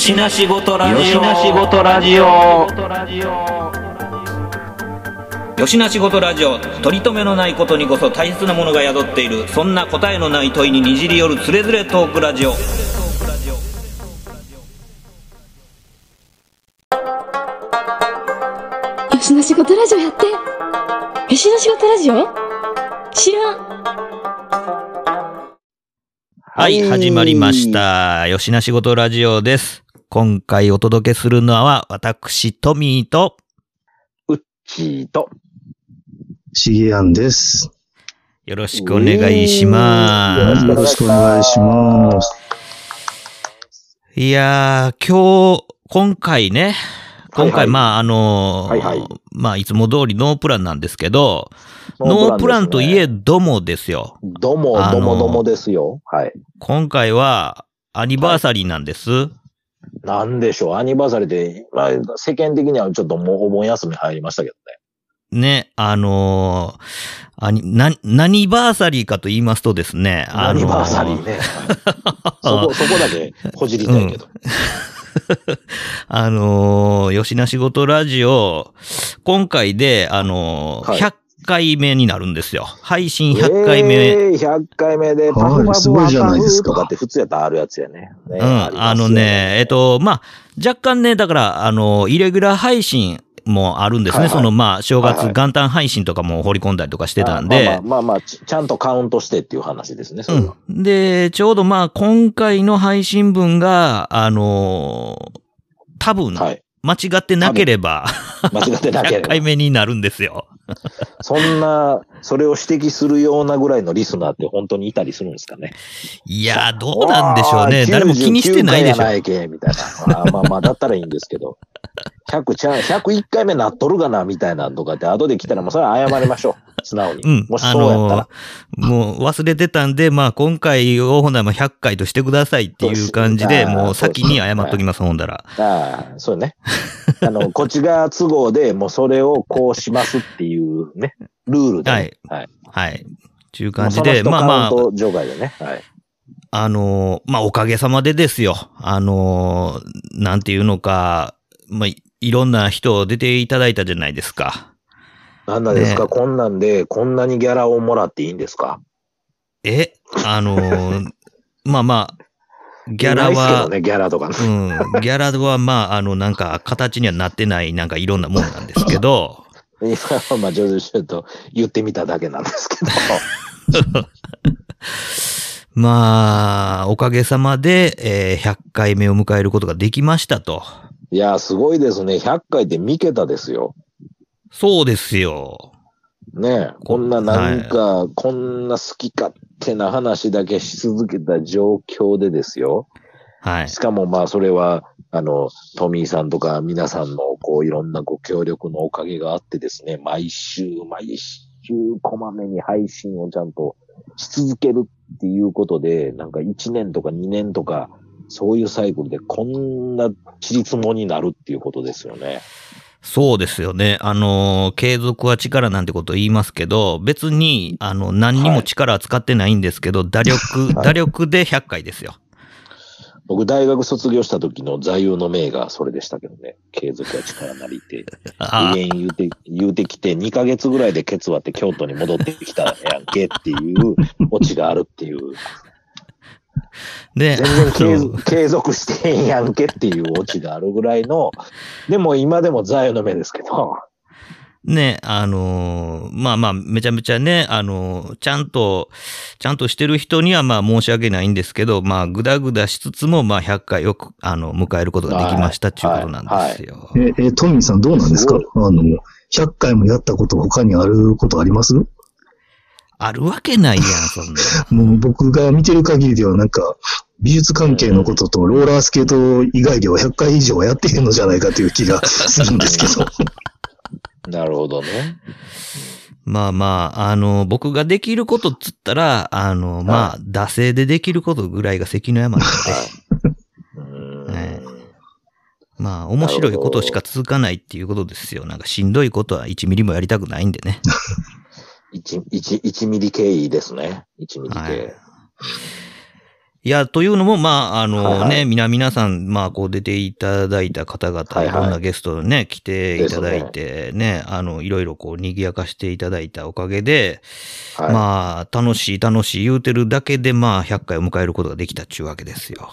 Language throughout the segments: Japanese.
よしなしごとラジオ。よしなしごとラジオ。よしなしごとラジオ。取り留めのないことにこそ大切なものが宿っている。そんな答えのない問いににじり寄るつれづれトークラジオ。よしの仕事ラジオやってよしの仕事ラジオ？知らんはい、始まりました。よしなしごとラジオです。今回お届けするのは、私、トミーと、うっちーと、しげやんです。よろしくお願いします。よろしくお願いします。いやー、今日、今回ね、今回、はいはいまあ、あのーはいはいまあ、いつも通りノープランなんですけど、ノープランといえどもですよ。ども、どもどもですよ。はい。今回は、アニバーサリーなんです。なんでしょう、アニバーサリーで、まあ、世間的にはちょっともうお盆休み入りましたけどね。ね、あのーアニな、何バーサリーかと言いますとですね、アニバーサリーね。は いそこ、そこだけほじりたいけど。あのー吉な仕事ラジオ、今回で、あのーはい100回目になるんですよ。配信100回目。えー、100回目で、パフパフすごいじゃないですかとかって普通やったらあるやつやね。ねうん、あのね、えっ、、と、まあ、若干ね、だから、あの、イレギュラー配信もあるんですね。はいはいその、まあ、正月はいはい元旦配信とかも放り込んだりとかしてたんあで、まあまあまあまあ、ちちゃんとカウントしてっていう話ですね。うん。で、ちょうどまあ、今回の配信分が、あのー多分、はい。間違ってなければ、間違ってなけれ100ば 回。目になるんですよ。そんな、それを指摘するようなぐらいのリスナーって本当にいたりするんですかね？いやー、どうなんでしょうね。誰も気にしてないでしょ99回や。ないけ、みたいな。あーまあまあ、だったらいいんですけど。100ちゃん、101回目なっとるがな、みたいなんとかって、後で来たらもうそれは謝りましょう。素直に。うん。もしあそうやったら。もう忘れてたんで、まあ今回をほんなら100回としてくださいっていう感じで、もう先に謝っときます、ほんだら。ああ、そうね。あの、こっちが都合でもうそれをこうしますっていうね、ルールで、ね。はい。はい。ちゅう感じで、まあまあ、あ。除外でね。はい。あのーまあおかげさまでですよ。あのーなんていうのか、まあいいろんな人出ていただいたじゃないですか。なんなんですか、ねこんなんで、こんなにギャラをもらっていいんですか？え？あのー まあまあ、ギャラは、ね、ギャラとかね。うん、ギャラはまあ、あの、なんか、形にはなってない、なんかいろんなもんなんですけど、今はまあ、上手ちょっと言ってみただけなんですけど。まあ、おかげさまで、えー100回目を迎えることができましたと。いや、すごいですね。100回で3桁ですよ。そうですよ。ねえこんななんか、こんな好き勝手な話だけし続けた状況でですよ。はい。しかもまあ、それは、あの、トミーさんとか皆さんの、こう、いろんなご協力のおかげがあってですね、毎週、毎週、こまめに配信をちゃんとし続けるっていうことで、なんか1年とか2年とか、そういうサイクルでこんなちりつもになるっていうことですよね。そうですよね。あの、継続は力なんてことを言いますけど、別に、あの、何にも力は使ってないんですけど、打力、はい打力で100回ですよ。僕、大学卒業した時の座右の銘がそれでしたけどね。継続は力なりって。あ永遠言うて、言うてきて、2ヶ月ぐらいでケツ割って京都に戻ってきたやんけっていう オチがあるっていう。で、全然 継続してへんやんけっていうオチがあるぐらいの、でも今でも座右の銘ですけど、ね、あのーまあまあ、めちゃめちゃね、あのーちゃんと、ちゃんとしてる人にはまあ申し訳ないんですけど、まあ、ぐだぐだしつつも、まあ、100回よく、あの、迎えることができましたっていうことなんですよ。え、え、トミーさんどうなんですか？すあの、100回もやったこと他にあることあります？あるわけないやん、そんな。もう僕が見てる限りではなんか、美術関係のこととローラースケート以外では100回以上はやってへんのじゃないかという気がするんですけど。なるほどね。まあまあ、あの、僕ができることっつったら、あの、まあ、惰性でできることぐらいが関の山なので、ね まあ、面白いことしか続かないっていうことですよ。なんかしんどいことは1ミリもやりたくないんでね。1、1、1ミリ経緯ですね。1ミリ経緯。はいいや、というのも、まあ、あのね、はいはい皆、皆さん、まあ、こう出ていただいた方々、はいはいいろんなゲストね、来ていただいて、ね、あの、いろいろこう、賑やかしていただいたおかげで、はい。まあ、楽しい楽しい言うてるだけで、まあ、100回を迎えることができたっちゅうわけですよ。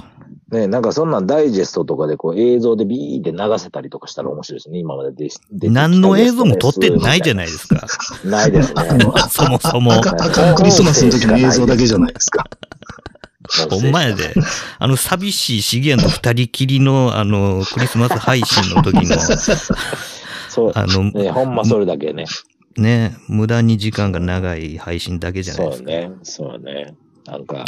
ね、なんかそんなんダイジェストとかでこう映像でビーって流せたりとかしたら面白いですね、今までで。で何の映像も撮ってないじゃいないですか。ないですね。そもそも。クリスマスの時の映像だけじゃないですか。ほんまやで。あの、寂しい資源の二人きりの、あの、クリスマス配信の時の、そう。あの、ね、ほんまそれだけね。ね、無駄に時間が長い配信だけじゃないですか。そうね。そうね。なんか。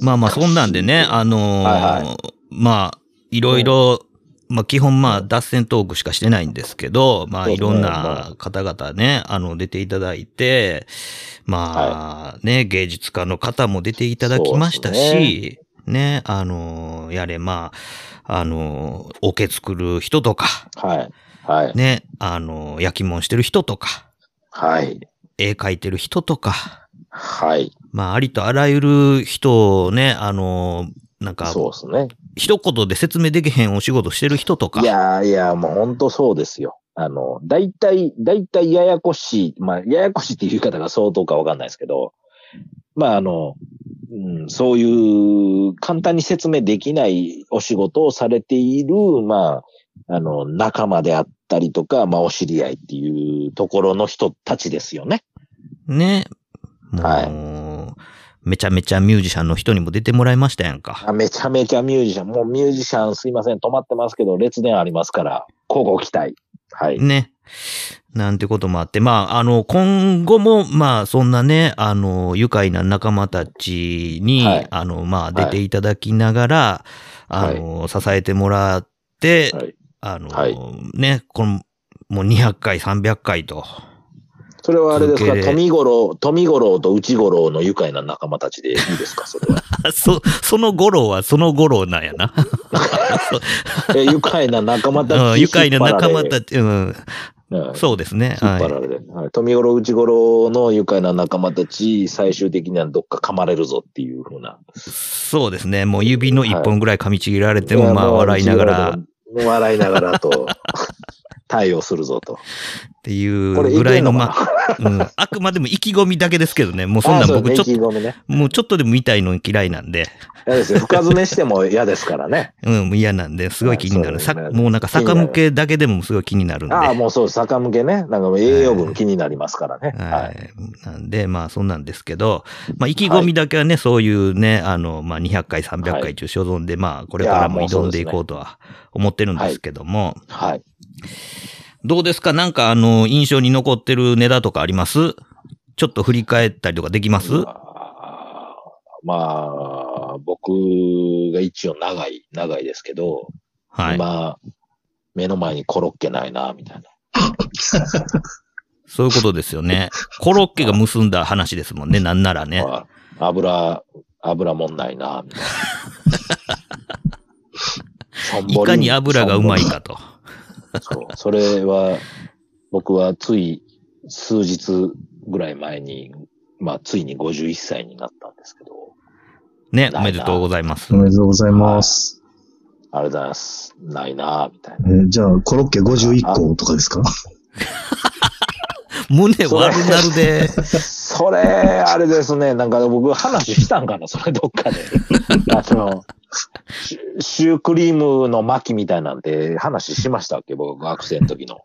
まあまあ、そんなんでね、あのーはいはまあ、いろいろ、まあ基本まあ脱線トークしかしてないんですけど、まあいろんな方々ね、あの出ていただいて、まあね、芸術家の方も出ていただきましたし、ね、あのーやれまあ、あのーオケ作る人とか、はい。はい。ね、あのー焼き物してる人とか、はい。絵描いてる人とか、はい。まあありとあらゆる人をね、あのーなんか、そうですね。一言で説明できへんお仕事してる人とか。いやーいやー、もう本当そうですよ。あの、大体、大体ややこしい、まあ、ややこしいっていう言い方が相当かわかんないですけど、まあ、あの、うん、そういう簡単に説明できないお仕事をされている、まあ、あの、仲間であったりとか、まあ、お知り合いっていうところの人たちですよね。ね。はめちゃめちゃミュージシャンの人にも出てもらいましたやんか。あめちゃめちゃミュージシャン、もうミュージシャンすいません、止まってますけど、列伝ありますから、交互期待。はい。ね。なんてこともあって、まあ、あの、今後も、まあ、そんなね、あの、愉快な仲間たちに、はいあの、まあ、出ていただきながら、はいあの、支えてもらって、はいあの、はいね、この、もう200回、300回と。それはあれですか？富五郎、富五郎と内五郎の愉快な仲間たちでいいですか？それは。そ、その五郎はその五郎なんやな。え愉快な仲間たちうん愉快な仲間ち。たち、うん、うんそうですね。引っはい張られて。はい富五郎、内五郎の愉快な仲間たち、最終的にはどっか噛まれるぞっていうふうな。そうですね。もう指の一本ぐらい噛みちぎられても、まあいやもう笑いながら笑いながらと、対応するぞと。ていうぐらいの、まあ、うん、あくまでも意気込みだけですけどね。もうそんなん僕ちょっと、意気込みね。もうちょっとでも見たいの嫌いなんで、嫌ですよ。深詰めしても嫌ですからね。うん、嫌なんで、すごい気になる。さもうなんか逆向けだけでもすごい気になるんで。ああ、もうそう、坂向けね。なんか栄養分気になりますからね。ははい。い。なんで、まあ、そんなんですけど、まあ、意気込みだけはね、そういうね、あの、まあ、200回、300回中所存で、まあ、これからも挑んでいこうとは思ってるんですけども、はい。どうですか？なんか、あの、印象に残ってるネタとかあります？ちょっと振り返ったりとかできます？まあ、まあ、僕が一応長い、長いですけど、はい。今、目の前にコロッケないな、みたいな。そういうことですよね。コロッケが結んだ話ですもんね、なんならね。まあ油、油もんないな、みたいな。いかに油がうまいかと。そう。それは、僕はつい数日ぐらい前に、まあ、ついに51歳になったんですけど、ね、なおめでとうございますお。めでとうございます。ありがとうございます。ないな、みたいな。えーじゃあ、コロッケ51個とかですか？胸悪なるで。それ、あれですね。なんか僕話したんかな？それどっかで。あの、シュークリームの巻みたいなんて話しましたっけ僕学生の時の。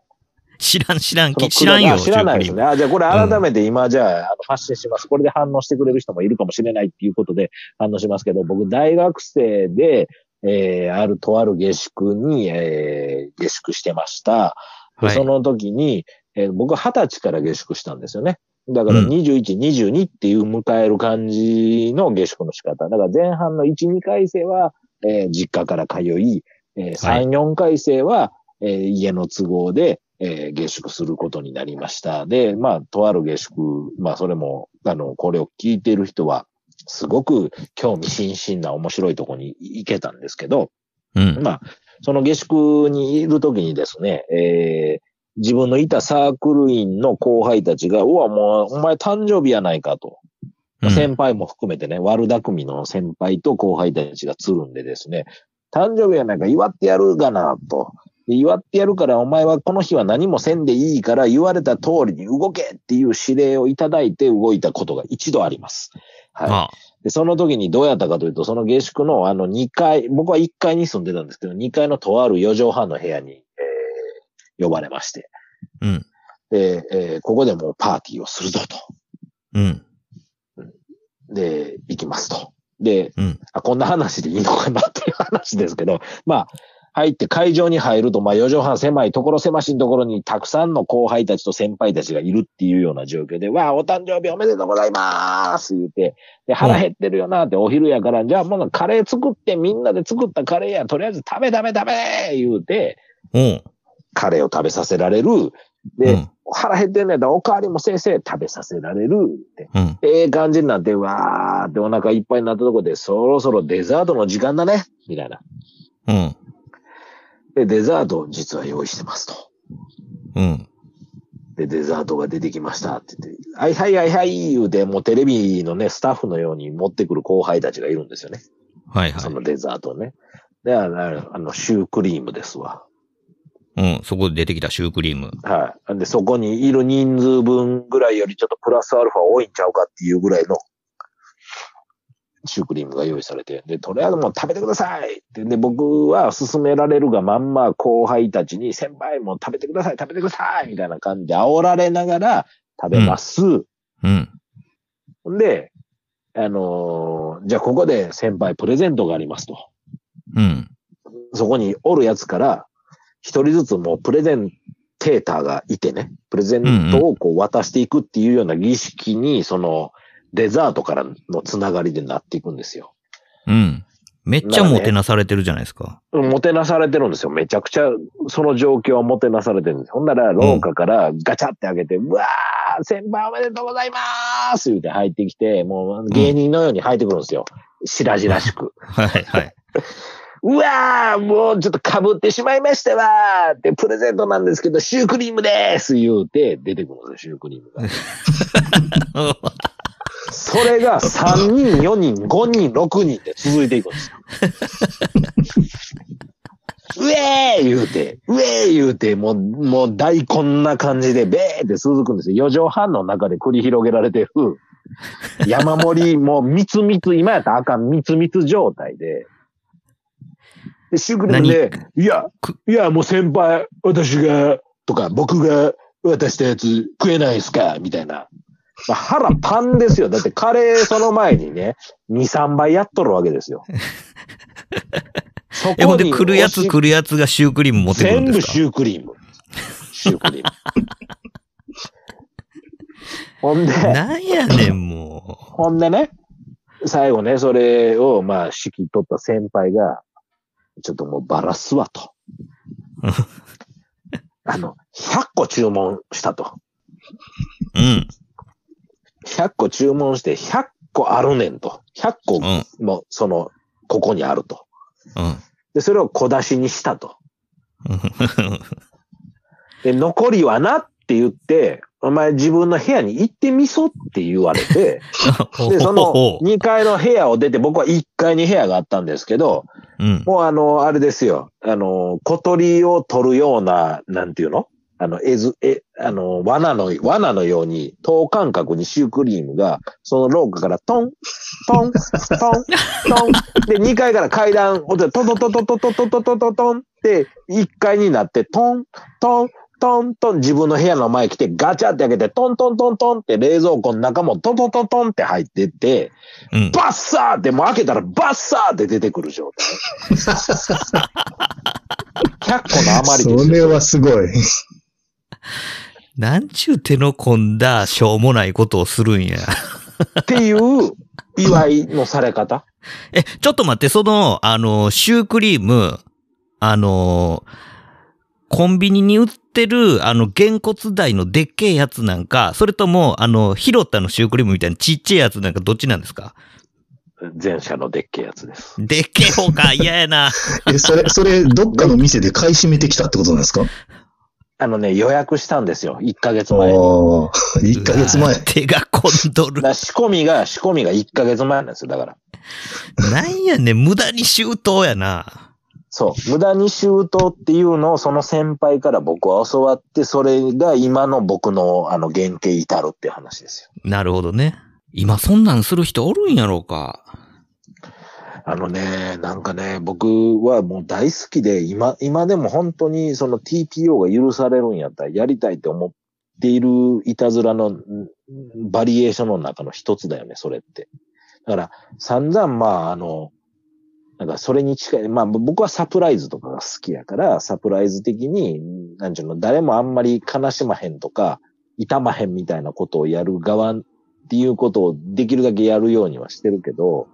知らん、知らん、知らんよ、あ知らないですね。あ、じゃあこれ改めて今じゃあ,、発信します。これで反応してくれる人もいるかもしれないっていうことで反応しますけど、僕大学生で、えー、あるとある下宿に、えー、下宿してました。ではいその時に、えー僕二十歳から下宿したんですよね。だからうん21、22っていう迎える感じの下宿の仕方。だから前半の1、2回生は、えー実家から通い、えーはい3、4回生は、えー家の都合で、えー下宿することになりました。で、まあ、とある下宿、まあ、それも、あの、これを聞いている人は、すごく興味津々な面白いところに行けたんですけど、うん。まあ、その下宿にいるときにですね、えー自分のいたサークル員の後輩たちが、うわ、もう、お前誕生日やないかと。うん先輩も含めてね、悪巧みの先輩と後輩たちがつるんでですね、誕生日やないか祝ってやるがな、と。で祝ってやるから、お前はこの日は何もせんでいいから、言われた通りに動けっていう指令をいただいて動いたことが一度あります。はい。あで、その時にどうやったかというと、その下宿のあの2階、僕は1階に住んでたんですけど、2階のとある4畳半の部屋に、えー呼ばれまして、うん。で、えーここでもうパーティーをするぞと。うん。で、行きますと。で、うん。あ、こんな話でいいのかなっていう話ですけど、まあ、入って会場に入ると、まあ4畳半狭いところ狭しいところにたくさんの後輩たちと先輩たちがいるっていうような状況で、わあ、お誕生日おめでとうございます言うて、で、腹減ってるよなってお昼やから、じゃあもうカレー作ってみんなで作ったカレーや、とりあえず食べ食べ食べ言うて、おう。カレーを食べさせられる。で、うん腹減ってんねやったらおかわりも先生食べさせられるって。うん。ええ感じになって、わーってお腹いっぱいになったところで、そろそろデザートの時間だねみたいな。うん。で、デザートを実は用意してますと。うん。で、デザートが出てきましたって言って、はいはいはいはい言うて、もうテレビのね、スタッフのように持ってくる後輩たちがいるんですよね。はいはい。そのデザートをね。で、あのシュークリームですわ。うん。そこで出てきたシュークリーム。はい。で、そこにいる人数分ぐらいよりちょっとプラスアルファ多いんちゃうかっていうぐらいのシュークリームが用意されて、で、とりあえずもう食べてくださいって。で、僕は勧められるがまんま後輩たちに先輩もう食べてください、食べてくださいみたいな感じで煽られながら食べます。うん。で、あのーじゃあここで先輩プレゼントがありますと。うん。そこにおるやつから、一人ずつもうプレゼンテーターがいてね、プレゼントをこう渡していくっていうような儀式に、その、デザートからのつながりでなっていくんですよ。うん。めっちゃもてなされてるじゃないですか。もてなされてるんですよ。めちゃくちゃ、その状況はもてなされてるんですよ。ほんなら、廊下からガチャって開けて、うわー、先輩おめでとうございます言うて入ってきて、もう芸人のように入ってくるんですよ。白々しく。はいはい。うわー、もうちょっと被ってしまいましたわーって、プレゼントなんですけど、シュークリームです言うて、出てくるんですよ、シュークリームが。それが3人、4人、5人、6人で続いていくんですよ。うえー言うて、うえー言うて、もう、もう大こんな感じで、べーって続くんですよ。4畳半の中で繰り広げられてる、山盛り、もうみつみつ、今やったらあかんみつみつ状態で、で、シュークリームで、いやく、いや、もう先輩、私が、とか、僕が渡したやつ食えないですか？みたいな。まあ腹パンですよ。だってカレーその前にね、2、3倍やっとるわけですよ。そ え、ほんで来るやつ来るやつがシュークリーム持ってくる全部んですか？シュークリーム。シュークリーム。ほんで、なんやねん、もほんでね、最後ね、それを、まあ、指揮取った先輩が、ちょっともうバラすわと。あの、100個注文したと。う。うん。100個注文して100個あるねんと。100個うん。も、その、ここにあると。うん。で、それを小出しにしたと。うんで、残りはなって言って、お前自分の部屋に行ってみそって言われて、で、その2階の部屋を出て、僕は1階に部屋があったんですけど、うん。もうあの、あれですよ。あの、小鳥を取るような、なんていうの？あの、えず、え、あの、罠の、罠のように、等間隔にシュークリームが、その廊下からトン、トン、トン、トン。で、2階から階段を、トントントントントントントントントントントンって、1階になって、トン、トン、トントン、自分の部屋の前来て、ガチャって開けて、トントントントンって冷蔵庫の中もトントントントンって入ってって、うん。バッサーって、もう開けたらバッサーって出てくる状態。100個の余りですよ。それはすごい。なんちゅう手の込んだしょうもないことをするんや。っていう祝いのされ方？え、ちょっと待って、その、あの、シュークリーム、あの、コンビニに売ってる、あの、げんこつ大のでっけえやつなんか、それとも、あの、ヒロタのシュークリームみたいなちっちゃいやつなんかどっちなんですか？前者のでっけえやつです。でっけえ方か、嫌やな。え、それ、それ、どっかの店で買い占めてきたってことなんですか？あのね、予約したんですよ。1ヶ月前に。ー、1ヶ月前。手が込んどる仕込みが、仕込みが1ヶ月前なんですよ。だから。なんやねん、無駄に周到やな。そう。無駄に周到っていうのをその先輩から僕は教わって、それが今の僕のあの原型至るっていう話ですよ。なるほどね。今そんなんする人おるんやろうか。あのね、なんかね、僕はもう大好きで、今、今でも本当にその TPO が許されるんやったらやりたいって思っているいたずらのんバリエーションの中の一つだよね、それって。だから、散々まあ、あの、なんかそれに近い、まあ僕はサプライズとかが好きやから、サプライズ的に、なんちゅうの、誰もあんまり悲しまへんとか、痛まへんみたいなことをやる側っていうことをできるだけやるようにはしてるけど、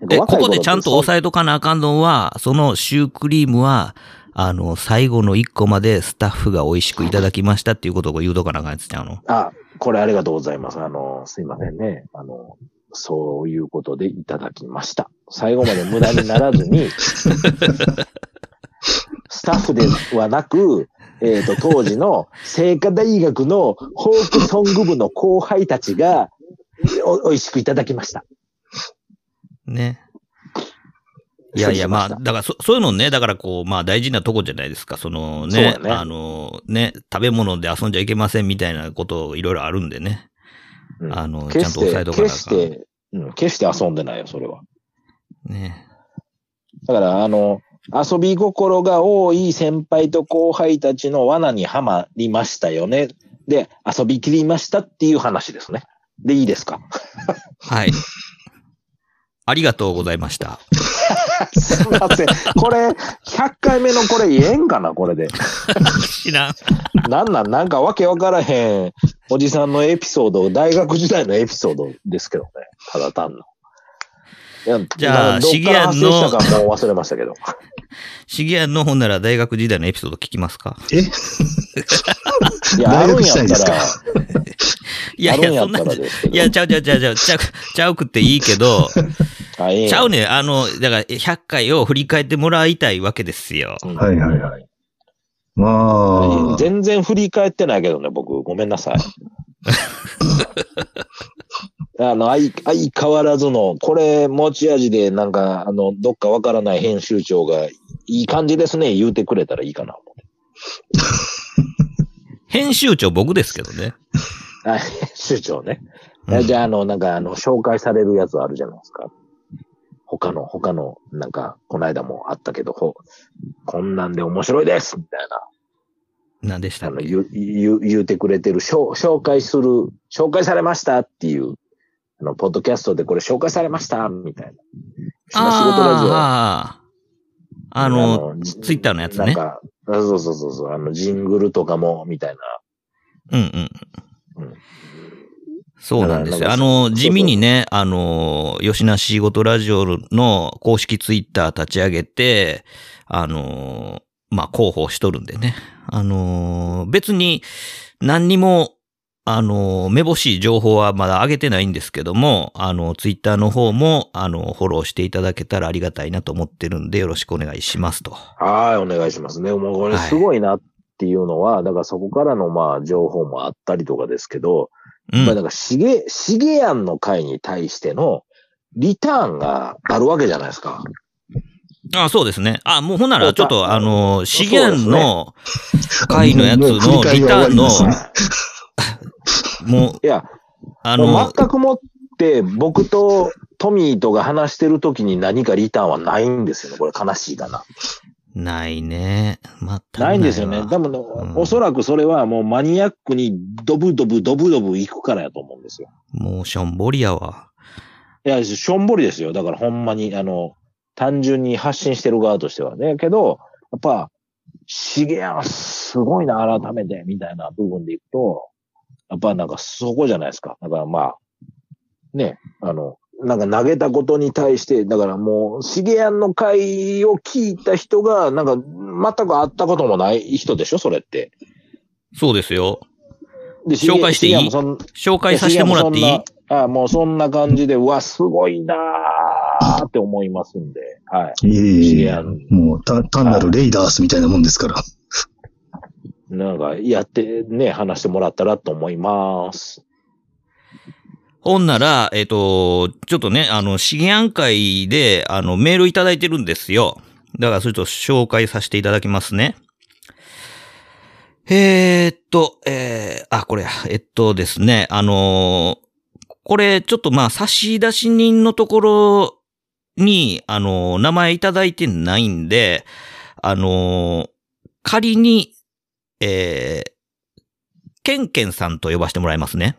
なんかえ、ここでちゃんと押さえとかなあかんのは、そのシュークリームは、あの、最後の一個までスタッフが美味しくいただきましたっていうことを言うとかなあかんやつちゃうの？あ、これありがとうございます。あの、すいませんね。あの、そういうことでいただきました。最後まで無駄にならずに、スタッフではなく、えっ、と、当時の聖火大学のフォークソング部の後輩たちが、お、美味しくいただきました。ね。いやいや、まあ、だからそ、そういうのね、だからこう、まあ大事なとこじゃないですか。そのね、ねあの、ね、食べ物で遊んじゃいけませんみたいなこといろいろあるんでね。うんあの、ちゃんと押さえとかなあ決し。て、うん、決して遊んでないよ、それは。ね。だから、あの、遊び心が多い先輩と後輩たちの罠にはまりましたよね。で、遊びきりましたっていう話ですね。で、いいですか？はい。ありがとうございました。すみません。これ、100回目のこれ言えんかなこれで。知らん。なんなんなんかわけわからへんおじさんのエピソード、大学時代のエピソードですけどね。ただ単の。いやじゃあなんかどっから発生したかもう忘れましたけど。シギアンのほんなら大学時代のエピソード聞きますか？え？いや、あ大学るんやっしたいんですか？いやいや、そんな。いや、ちゃうちゃうちゃうちゃう、ちゃう、ちゃうくっていいけど、ちゃうねんあの、だから、100回を振り返ってもらいたいわけですよ。うんはいはいはい。まあ、全然振り返ってないけどね、僕。ごめんなさい。あの、相、相変わらずの、これ持ち味で、なんか、あの、どっかわからない編集長が、いい感じですね、言うてくれたらいいかな。編集長僕ですけどね。あ、編集長ね。うんじゃあ、あの、なんか、あの、紹介されるやつあるじゃないですか。他の、他の、なんか、この間もあったけど、ほこんなんで面白いですみたいな。何でしたあの、言う、言う、言うてくれてる、紹紹介する、紹介されましたっていう、あの、ポッドキャストでこれ紹介されましたみたいな。仕事ラジオ。ああ、あの、ツイッターのやつねなんか、あそうそうそうそう、あの、ジングルとかも、みたいな。うんうんうん。そうなんですよ。あの、地味にね、あの、吉な仕事ラジオの公式ツイッター立ち上げて、あの、まあ、広報しとるんでね。あの、別に何にも、あの、めぼしい情報はまだ上げてないんですけども、あの、ツイッターの方も、あの、フォローしていただけたらありがたいなと思ってるんで、よろしくお願いしますと。はい、お願いしますね。もうこれすごいなっていうのは、だからそこからのまあ情報もあったりとかですけど、うん。まあだからしげ、しげやんの会に対してのリターンがあるわけじゃないですか。あ、そうですね。あ、もうほんなら、ちょっと、あの、資源の会のやつのリターンの、もう、いや、あものう、全くもって僕とトミーとが話してる時に何かリターンはないんですよね。これ悲しいかな。ないね。全くないんですよね。わ多分ね、んおそらくそれはもうマニアックにドブドブドブドブ行くからやと思うんですよ。もうしょんぼりやわ。いや、しょんぼりですよ。だからほんまに、あの、単純に発信してる側としてはね。けど、やっぱ、しげやん、すごいな、改めて、みたいな部分でいくと、やっぱなんかそこじゃないですか。だからまあ、ね、あの、なんか投げたことに対して、だからもう、しげやんの回を聞いた人が、なんか、全く会ったこともない人でしょ、それって。そうですよ。で紹介していい？紹介させてもらっていい？やそんなあもうそんな感じで、うわ、すごいなーって思いますんで、はい。いえいえいえシゲアンもうた単なるレイダースみたいなもんですから。なんかやってね、話してもらったらと思います。ほんなら、えっ、と、ちょっとね、あの、資源会で、あの、メールいただいてるんですよ。だから、それと紹介させていただきますね。えーっと、えー、あ、これ、えっとですね、あのーこれ、ちょっとまあ、差出人のところに、あのー名前いただいてないんで、あのー仮に、えー、ケンケンさんと呼ばせてもらいますね。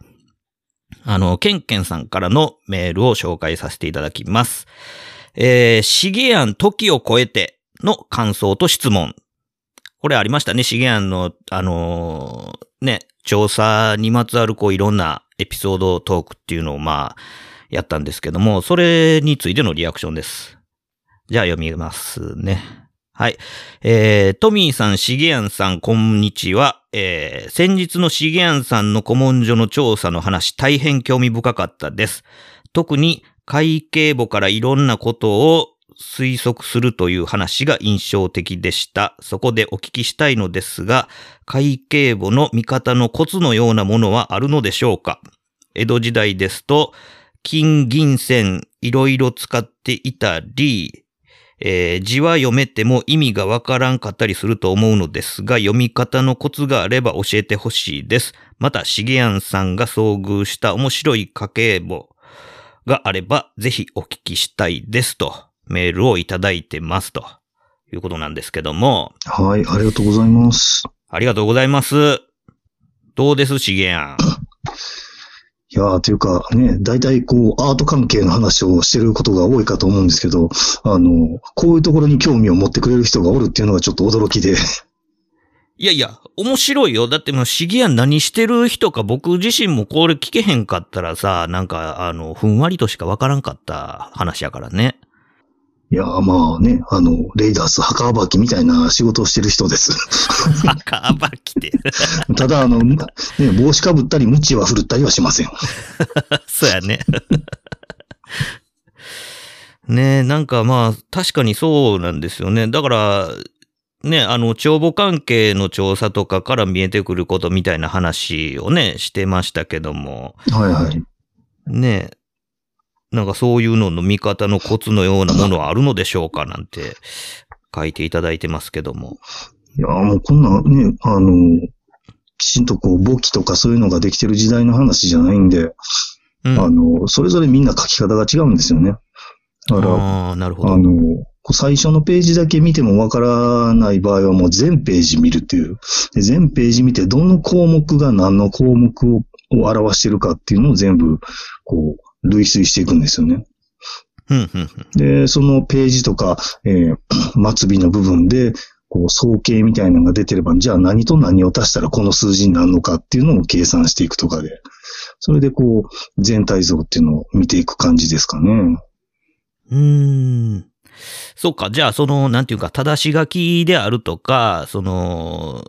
あの、ケンケンさんからのメールを紹介させていただきます。えー、シゲアン時を超えての感想と質問。これありましたね。シゲアンの、あのーね、調査にまつわるこういろんなエピソードトークっていうのをまあ、やったんですけども、それについてのリアクションです。じゃあ読みますね。はい。えー、トミーさん、シゲアンさん、こんにちは。えー、先日のシゲアンさんの古文書の調査の話、大変興味深かったです。特に会計簿からいろんなことを推測するという話が印象的でした。そこでお聞きしたいのですが、会計簿の見方のコツのようなものはあるのでしょうか？江戸時代ですと、金銀線いろいろ使っていたり、えー字は読めても意味がわからんかったりすると思うのですが、読み方のコツがあれば教えてほしいです。また、しげやんさんが遭遇した面白い家計簿があれば、ぜひお聞きしたいですと、メールをいただいてますということなんですけども、はい、ありがとうございます。ありがとうございます。どうです、しげやん。いやー、というかね、大体こう、アート関係の話をしてることが多いかと思うんですけど、あの、こういうところに興味を持ってくれる人がおるっていうのがちょっと驚きで、いやいや、面白いよ。だってもう、シギア何してる人か僕自身もこれ聞けへんかったらさ、なんか、あの、ふんわりとしかわからんかった話やからね。いやー、まあね、あの、レイダース墓暴きみたいな仕事をしてる人です。赤ばきて。ただ、あの、ね、帽子かぶったり、鞭は振るったりはしません。そうやね。ねえ、なんかまあ、確かにそうなんですよね。だから、ね、あの、帳簿関係の調査とかから見えてくることみたいな話をね、してましたけども、はいはい。ねえ、なんかそういうのの見方のコツのようなものはあるのでしょうかなんて書いていただいてますけども。いやー、もうこんなね、あの、きちんとこう、簿記とかそういうのができてる時代の話じゃないんで、うん。あの、それぞれみんな書き方が違うんですよね。だから、ああ、なるほど。あの、最初のページだけ見てもわからない場合はもう全ページ見るっていう。で全ページ見てどの項目が何の項目をを表してるかっていうのを全部、こう、類推していくんですよね。で、そのページとか、えー 末尾の部分で、こう、総計みたいなのが出てれば、じゃあ何と何を足したらこの数字になるのかっていうのを計算していくとかで、それでこう、全体像っていうのを見ていく感じですかね。うーん。そうか。じゃあ、その、なんていうか、正し書きであるとか、その、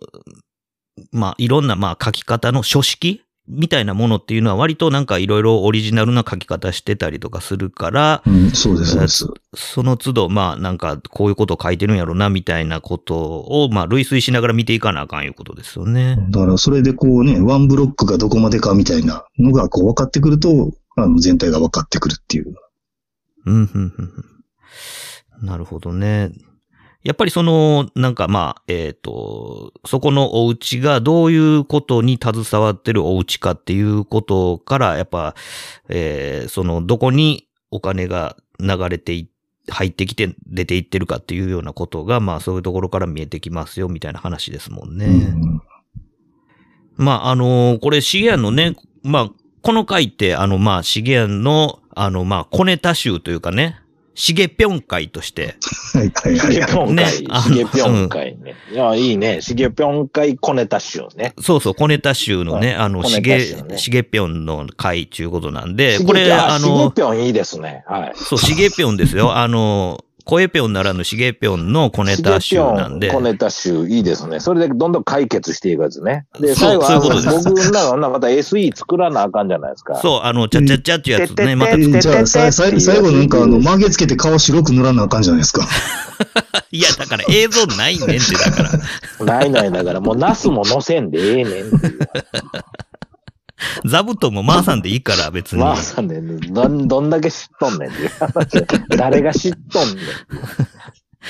まあ、いろんな、まあ、書き方の書式みたいなものっていうのは割となんかいろいろオリジナルな書き方してたりとかするから、うん、そうです、そうです。その都度、まあ、なんか、こういうことを書いてるんやろな、みたいなことを、まあ、類推しながら見ていかなあかんいうことですよね。だから、それでこうね、ワンブロックがどこまでかみたいなのがこう分かってくると、あの、全体が分かってくるっていう。うん、うん、うんうん。なるほどね。やっぱりその、なんかまあ、えっ、と、そこのお家がどういうことに携わってるお家かっていうことから、やっぱ、えーその、どこにお金が流れてい、入ってきて出ていってるかっていうようなことが、まあそういうところから見えてきますよ、みたいな話ですもんね。うんまあ、あのこれ、シゲアンのね、まあ、この回って、あの、まあ、シゲアンの、あの、まあ、小ネタ集というかね、シゲぴょん会として、はいはいしげはい。ぴょん会、しげぴょん会ね。いや、いいね。しげぴょん会小ネタ集ね。そうそう、小ネタ集のね、はいあの、しげ、しげぴょんの会っていうことなんで、しげこれ、あしげぴょんいいですね。はい。そう、しげぴょんですよ。あの、声ぴょんならぬしげぴょんの小ネタ集なんで。小ネタ集、いいですね。それでどんどん解決していくやつね。で、そう最後そういうことですあの僕らがまた SE 作らなあかんじゃないですか。そう、あの、ちゃちゃちゃってやつね、またええじゃあ、ささい最後なんか、あの、曲げつけて顔白く塗らなあかんじゃないですか。いや、だから映像ないねんって、だから。ないないだから、もうナスも乗せんでええねんっていう。座布団も回さんでいいから、別に。まあさね、どん、どんだけ知っとんねんっていう話。誰が知っとんねん。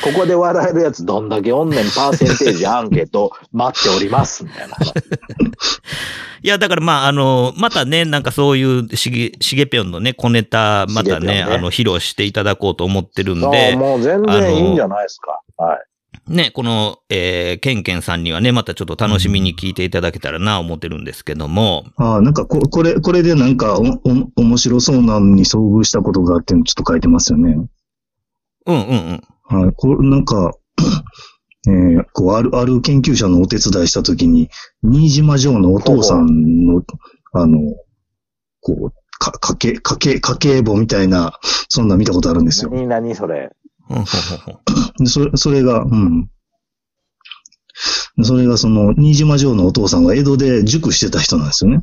ここで笑えるやつどんだけおんねん、パーセンテージアンケート待っております、みたいな話。いや、だからまあ、あの、またね、なんかそういうしげ、しげぴょんのね、小ネタ、またね、ねあの、披露していただこうと思ってるんで、もう全然いいんじゃないですか。はい。ね、この、えー、ケンケンさんにはね、またちょっと楽しみに聞いていただけたらな、思ってるんですけども、ああ、なんかこ、これ、これでなんかお、お、面白そうなのに遭遇したことがあってちょっと書いてますよね。うんうんうん。はい。これ、なんか、えーこう、ある、ある研究者のお手伝いしたときに、新島城のお父さんの、あの、こう、か、家計、家計、家計簿みたいな、そんな見たことあるんですよ。何何それ。それ、それが、うん。でそれがその、新島城のお父さんが江戸で塾してた人なんですよね。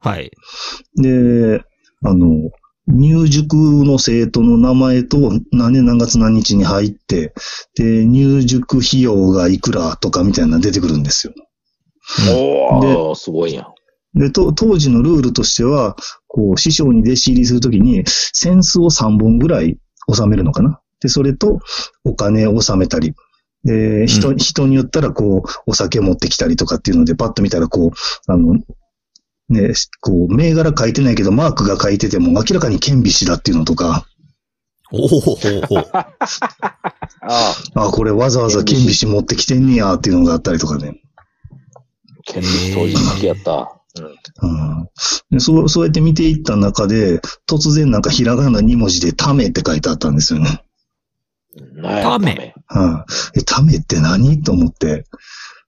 はい。で、あの、入塾の生徒の名前と何年何月何日に入って、で、入塾費用がいくらとかみたいなの出てくるんですよ。おー、すごいやん。で、と当時のルールとしては、こう、師匠に弟子入りするときに、扇子を3本ぐらい収めるのかな。で、それとお金を収めたり、で、人、うん人によったら、こう、お酒持ってきたりとかっていうので、パッと見たら、こう、あの、ね、こう、銘柄書いてないけど、マークが書いてても、明らかに顕微師だっていうのとか、おおほほほ。ああ、これわざわざ顕微師持ってきてんねやっていうのがあったりとかね。権利当時好きやった。うんでそう、そうやって見ていった中で、突然なんかひらがな2文字でためって書いてあったんですよね。タメ。はい、え、ためって何と思って。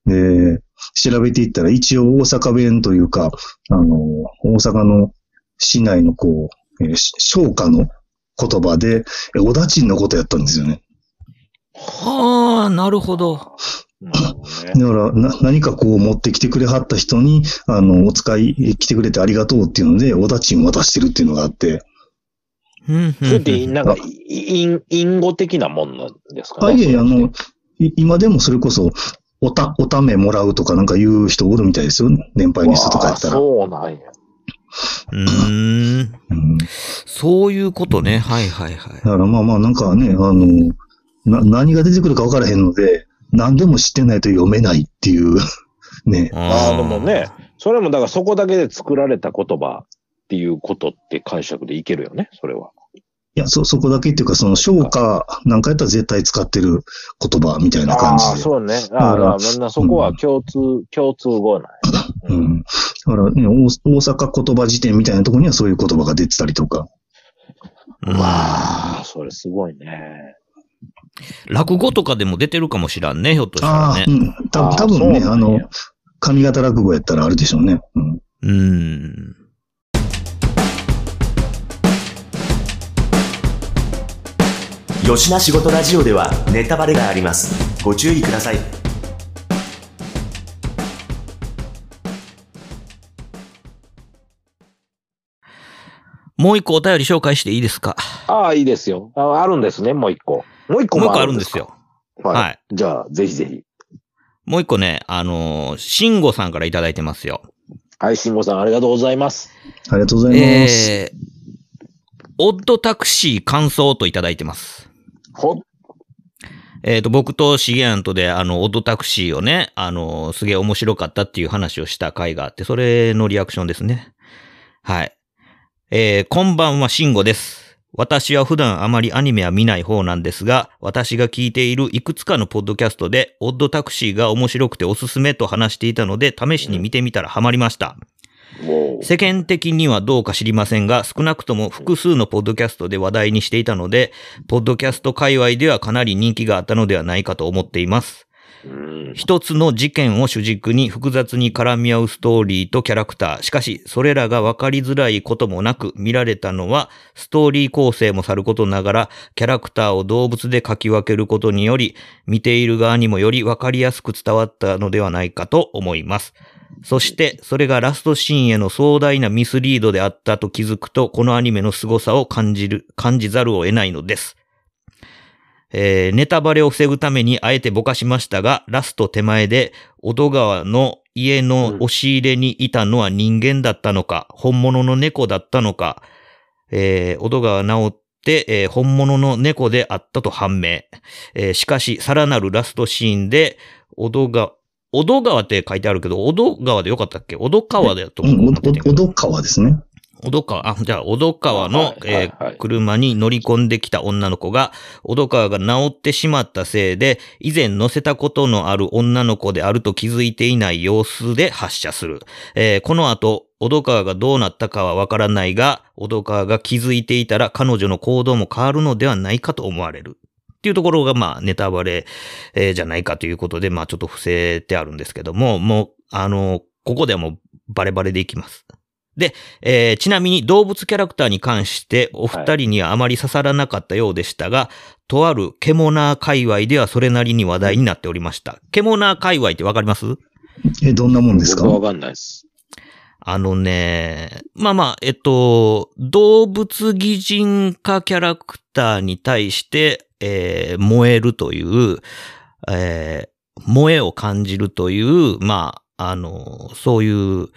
で、調べていったら一応大阪弁というか、あの、大阪の市内のこう、えーし商家の言葉で、えおだちんのことやったんですよね。ああ、なるほど。だから、な、何かこう持ってきてくれはった人に、あの、お使い来てくれてありがとうっていうので、おだちん渡してるっていうのがあって、うんうんうんそれって、なんか、い隠、隠語的なもんなんですかね。あ、いえいえ、あの、い今でもそれこそ、おた、おためもらうとかなんか言う人おるみたいですよ。年配の人とかやったら。そうなんや。うーん。うんそういうことね。はいはいはいだ。からまあまあなんかね、あの、な、何が出てくるか分からへんので、何でも知ってないと読めないっていう、ね。ああ、でもね、それもだからそこだけで作られた言葉っていうことって解釈でいけるよね、それは。いや、そ、そこだけっていうか、その、消化なんかやったら絶対使ってる言葉みたいな感ああ、じで。そうね。あだからあ、まあみんなそこは共通、共通語なんやね。う。ん。だからね、大大阪言葉辞典みたいなところにはそういう言葉が出てたりとか。うんわあ、それすごいね。落語とかでも出てるかもしらんね、ひょっとしたらねああ、。うん。た多分ね、あの、上方落語やったらあるでしょうね。うん。うん。よしな仕事ラジオではネタバレがありますご注意くださいもう一個お便り紹介していいですか？ああ、いいですよ。ああるんですね、もう一個。もう一個ももう一個ああるんでか。るんですすよ。はい。はいじゃあ、ぜひぜひ。もう一個ね、あのー、慎吾さんからいただいてますよ。はい、慎吾さん、ありがとうございます。ありがとうございます。えー、オッドタクシー感想といただいてます。ほ、えっ、と、僕とシゲアンとで、あの、オッドタクシーをね、あの、すげえ面白かったっていう話をした回があって、それのリアクションですね。はい。えー、こんばんは、シンゴです。私は普段あまりアニメは見ない方なんですが、私が聞いているいくつかのポッドキャストで、オッドタクシーが面白くておすすめと話していたので、試しに見てみたらハマりました。世間的にはどうか知りませんが、少なくとも複数のポッドキャストで話題にしていたので、ポッドキャスト界隈ではかなり人気があったのではないかと思っています。一つの事件を主軸に複雑に絡み合うストーリーとキャラクター。しかし、それらが分かりづらいこともなく見られたのは、ストーリー構成もさることながら、キャラクターを動物で描き分けることにより、見ている側にもより分かりやすく伝わったのではないかと思います。そして、それがラストシーンへの壮大なミスリードであったと気づくと、このアニメの凄さを感じる、感じざるを得ないのです。えーネタバレを防ぐためにあえてぼかしましたが、ラスト手前で、小戸川の家の押し入れにいたのは人間だったのか、本物の猫だったのか、えー小戸川直って、えー本物の猫であったと判明。えーしかし、さらなるラストシーンで、小戸川、小戸川って書いてあるけど、小戸川でよかったっけ？小戸川だと、思っててお、お、おど川ですね。小戸川、あ、じゃあ、小戸川の、えーはい車に乗り込んできた女の子が、小戸川が治ってしまったせいで、以前乗せたことのある女の子であると気づいていない様子で発射する。えーこの後、小戸川がどうなったかはわからないが、小戸川が気づいていたら彼女の行動も変わるのではないかと思われる。っていうところが、まあ、ネタバレ、えーじゃないかということで、まあ、ちょっと伏せてあるんですけども、もう、あの、ここではもうバレバレでいきます。で、えーちなみに動物キャラクターに関してお二人にはあまり刺さらなかったようでしたが、とあるケモナー界隈ではそれなりに話題になっておりました。ケモナー界隈ってわかります？え、どんなもんですか？わかんないです。あのね、まあまあ、えっと、動物擬人化キャラクターに対して、えー燃えるという、えー燃えを感じるという、まあ、あの、そういう、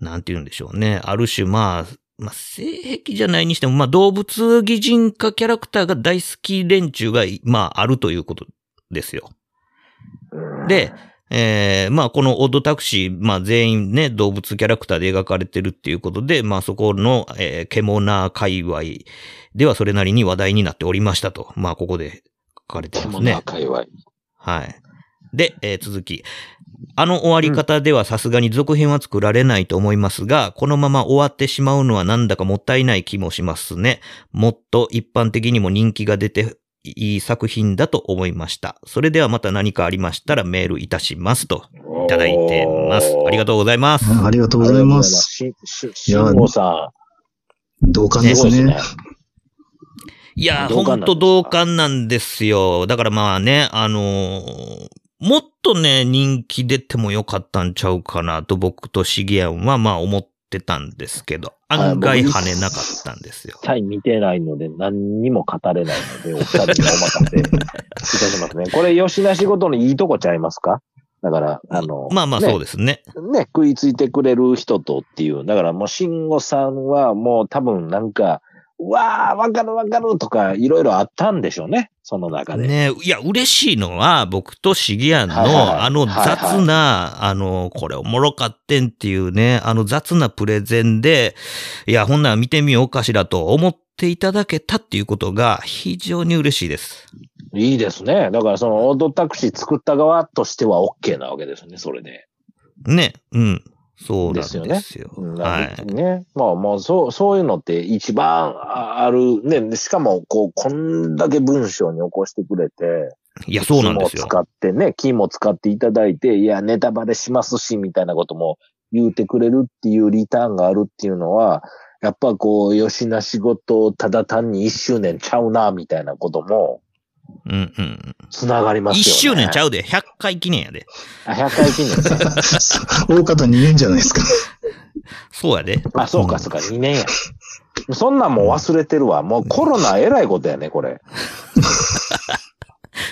なんて言うんでしょうね。ある種、まあ、まあ、性癖じゃないにしても、まあ、動物擬人化キャラクターが大好き連中が、まあ、あるということですよ。うんで、えーまあ、このオッドタクシー、まあ、全員ね、動物キャラクターで描かれてるっていうことで、まあ、そこの、えー、ケモナー界隈ではそれなりに話題になっておりましたと。まあ、ここで書かれてますね獣な。界隈。はい。で、えー続き。あの終わり方ではさすがに続編は作られないと思いますが、このまま終わってしまうのはなんだかもったいない気もしますね。もっと一般的にも人気が出ていい作品だと思いました。それではまた何かありましたらメールいたしますといただいてます。ありがとうございます。あありがとうございます。し、し、しんごさ同感ん、ですねね。。いやほんと同感なんですよ。だからまあね、あのーもっとね、人気出てもよかったんちゃうかなと僕とシゲアンはまあ思ってたんですけど、はい案外僕跳ねなかったんですよ。一切見てないので何にも語れないので、お二人にお任せいたしますね。これ、吉な仕事のいいとこちゃいますか？だから、あの、まあまあそうですね。ね、食いついてくれる人とっていう。だからもう、慎吾さんはもう多分なんか、うわー、わかるわかるとか、いろいろあったんでしょうね。その中で。ねいや、嬉しいのは、僕とシゲアンの、はいはいはいあの雑な、あの、これおもろかってんっていうね、あの雑なプレゼンで、いや、ほんなら見てみようかしらと思っていただけたっていうことが非常に嬉しいです。いいですね。だからその、オートタクシー作った側としては OK なわけですね、それで。ね、うん。そうですよ。ですようんはい。ね。まあまあ、そう、そういうのって一番あある。ね。しかも、こう、こんだけ文章に起こしてくれて。いや、そうなんですよ。使ってね、木も使っていただいて、いや、ネタバレしますし、みたいなことも言うてくれるっていうリターンがあるっていうのは、やっぱこう、吉な仕事、ただ単に一周年ちゃうな、みたいなことも、うんうん。つながりますよね。一周年ちゃう。うで、100回記念やで。あ、100回記念ね。大方2年じゃないですか。そうやで。あ、そうか、そうか、2年や。そんなんもう忘れてるわ。もうコロナえらいことやね、これ。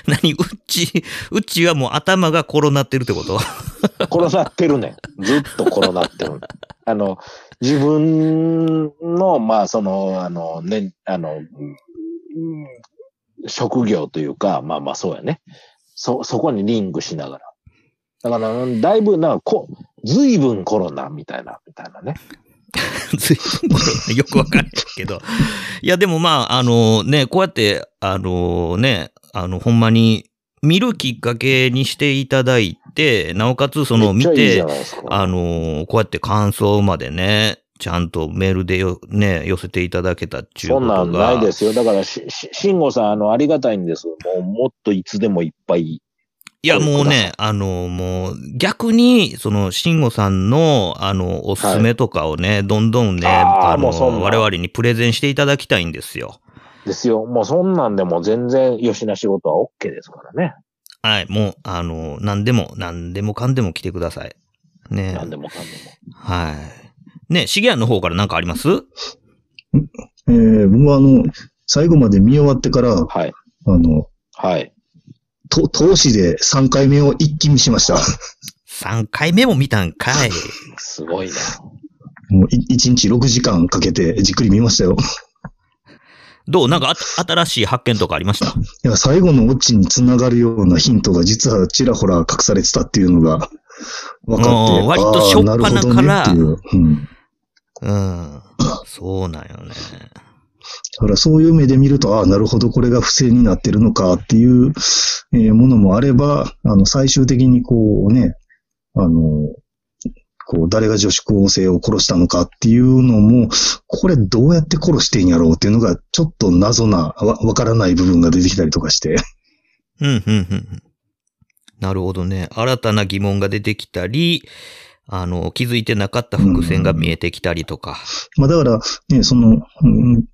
何？うち、うちはもう頭がコロナってるってこと？コロナってるねん。ずっとコロナってる。あの、自分の、まあ、その、あの、ね、あの、うん職業というか、まあまあそうやね。そ、そこにリンクしながら。だから、だいぶ、なんか、こ、ずいぶんコロナみたいな、みたいなね。ずいぶんコロナよくわかんないけど。いや、でもまあ、あのね、こうやって、あのね、あの、ほんまに、見るきっかけにしていただいて、なおかつ、その、見ていですか。あのこうやって感想までね、ちゃんとメールでよ、ね、寄せていただけたっていうことが。そんなんないですよ。だから、し、し、慎吾さん、あの、ありがたいんです。もう、もっといつでもいっぱいいや、もうね、あの、もう、逆に、その、慎吾さんの、あの、おすすめとかをね、どんどんね、あの、我々にプレゼンしていただきたいんですよ。ですよ。もうそんなんでも全然吉な仕事は OK ですからね。はい、もう、あの、何でも、何でもかんでも来てください。ね。なんでもかんではい。ね、シゲアンの方から何かあります？えー僕はあの、最後まで見終わってから、も。はい。あの、はい。と、投資で3回目を一気見しました。?3 回目も見たんかい。すごいな。もうい1日6時間かけてじっくり見ましたよ。どう？なんかあ新しい発見とかありました？いや、最後のオチにつながるようなヒントが実はちらほら隠されてたっていうのが分かって、うん割と初っ端なるほどからねっていう。うん。うん。そうなんよね。だからそういう目で見ると、ああ、なるほど、これが不正になってるのかっていう、えーものもあれば、あの、最終的にこうね、あの、こう、誰が女子高生を殺したのかっていうのも、これどうやって殺してんやろうっていうのが、ちょっと謎な、わ、わからない部分が出てきたりとかして。うん、うん、うんうん。なるほどね。新たな疑問が出てきたり、あの、気づいてなかった伏線が見えてきたりとか。まあだから、ね、その、うん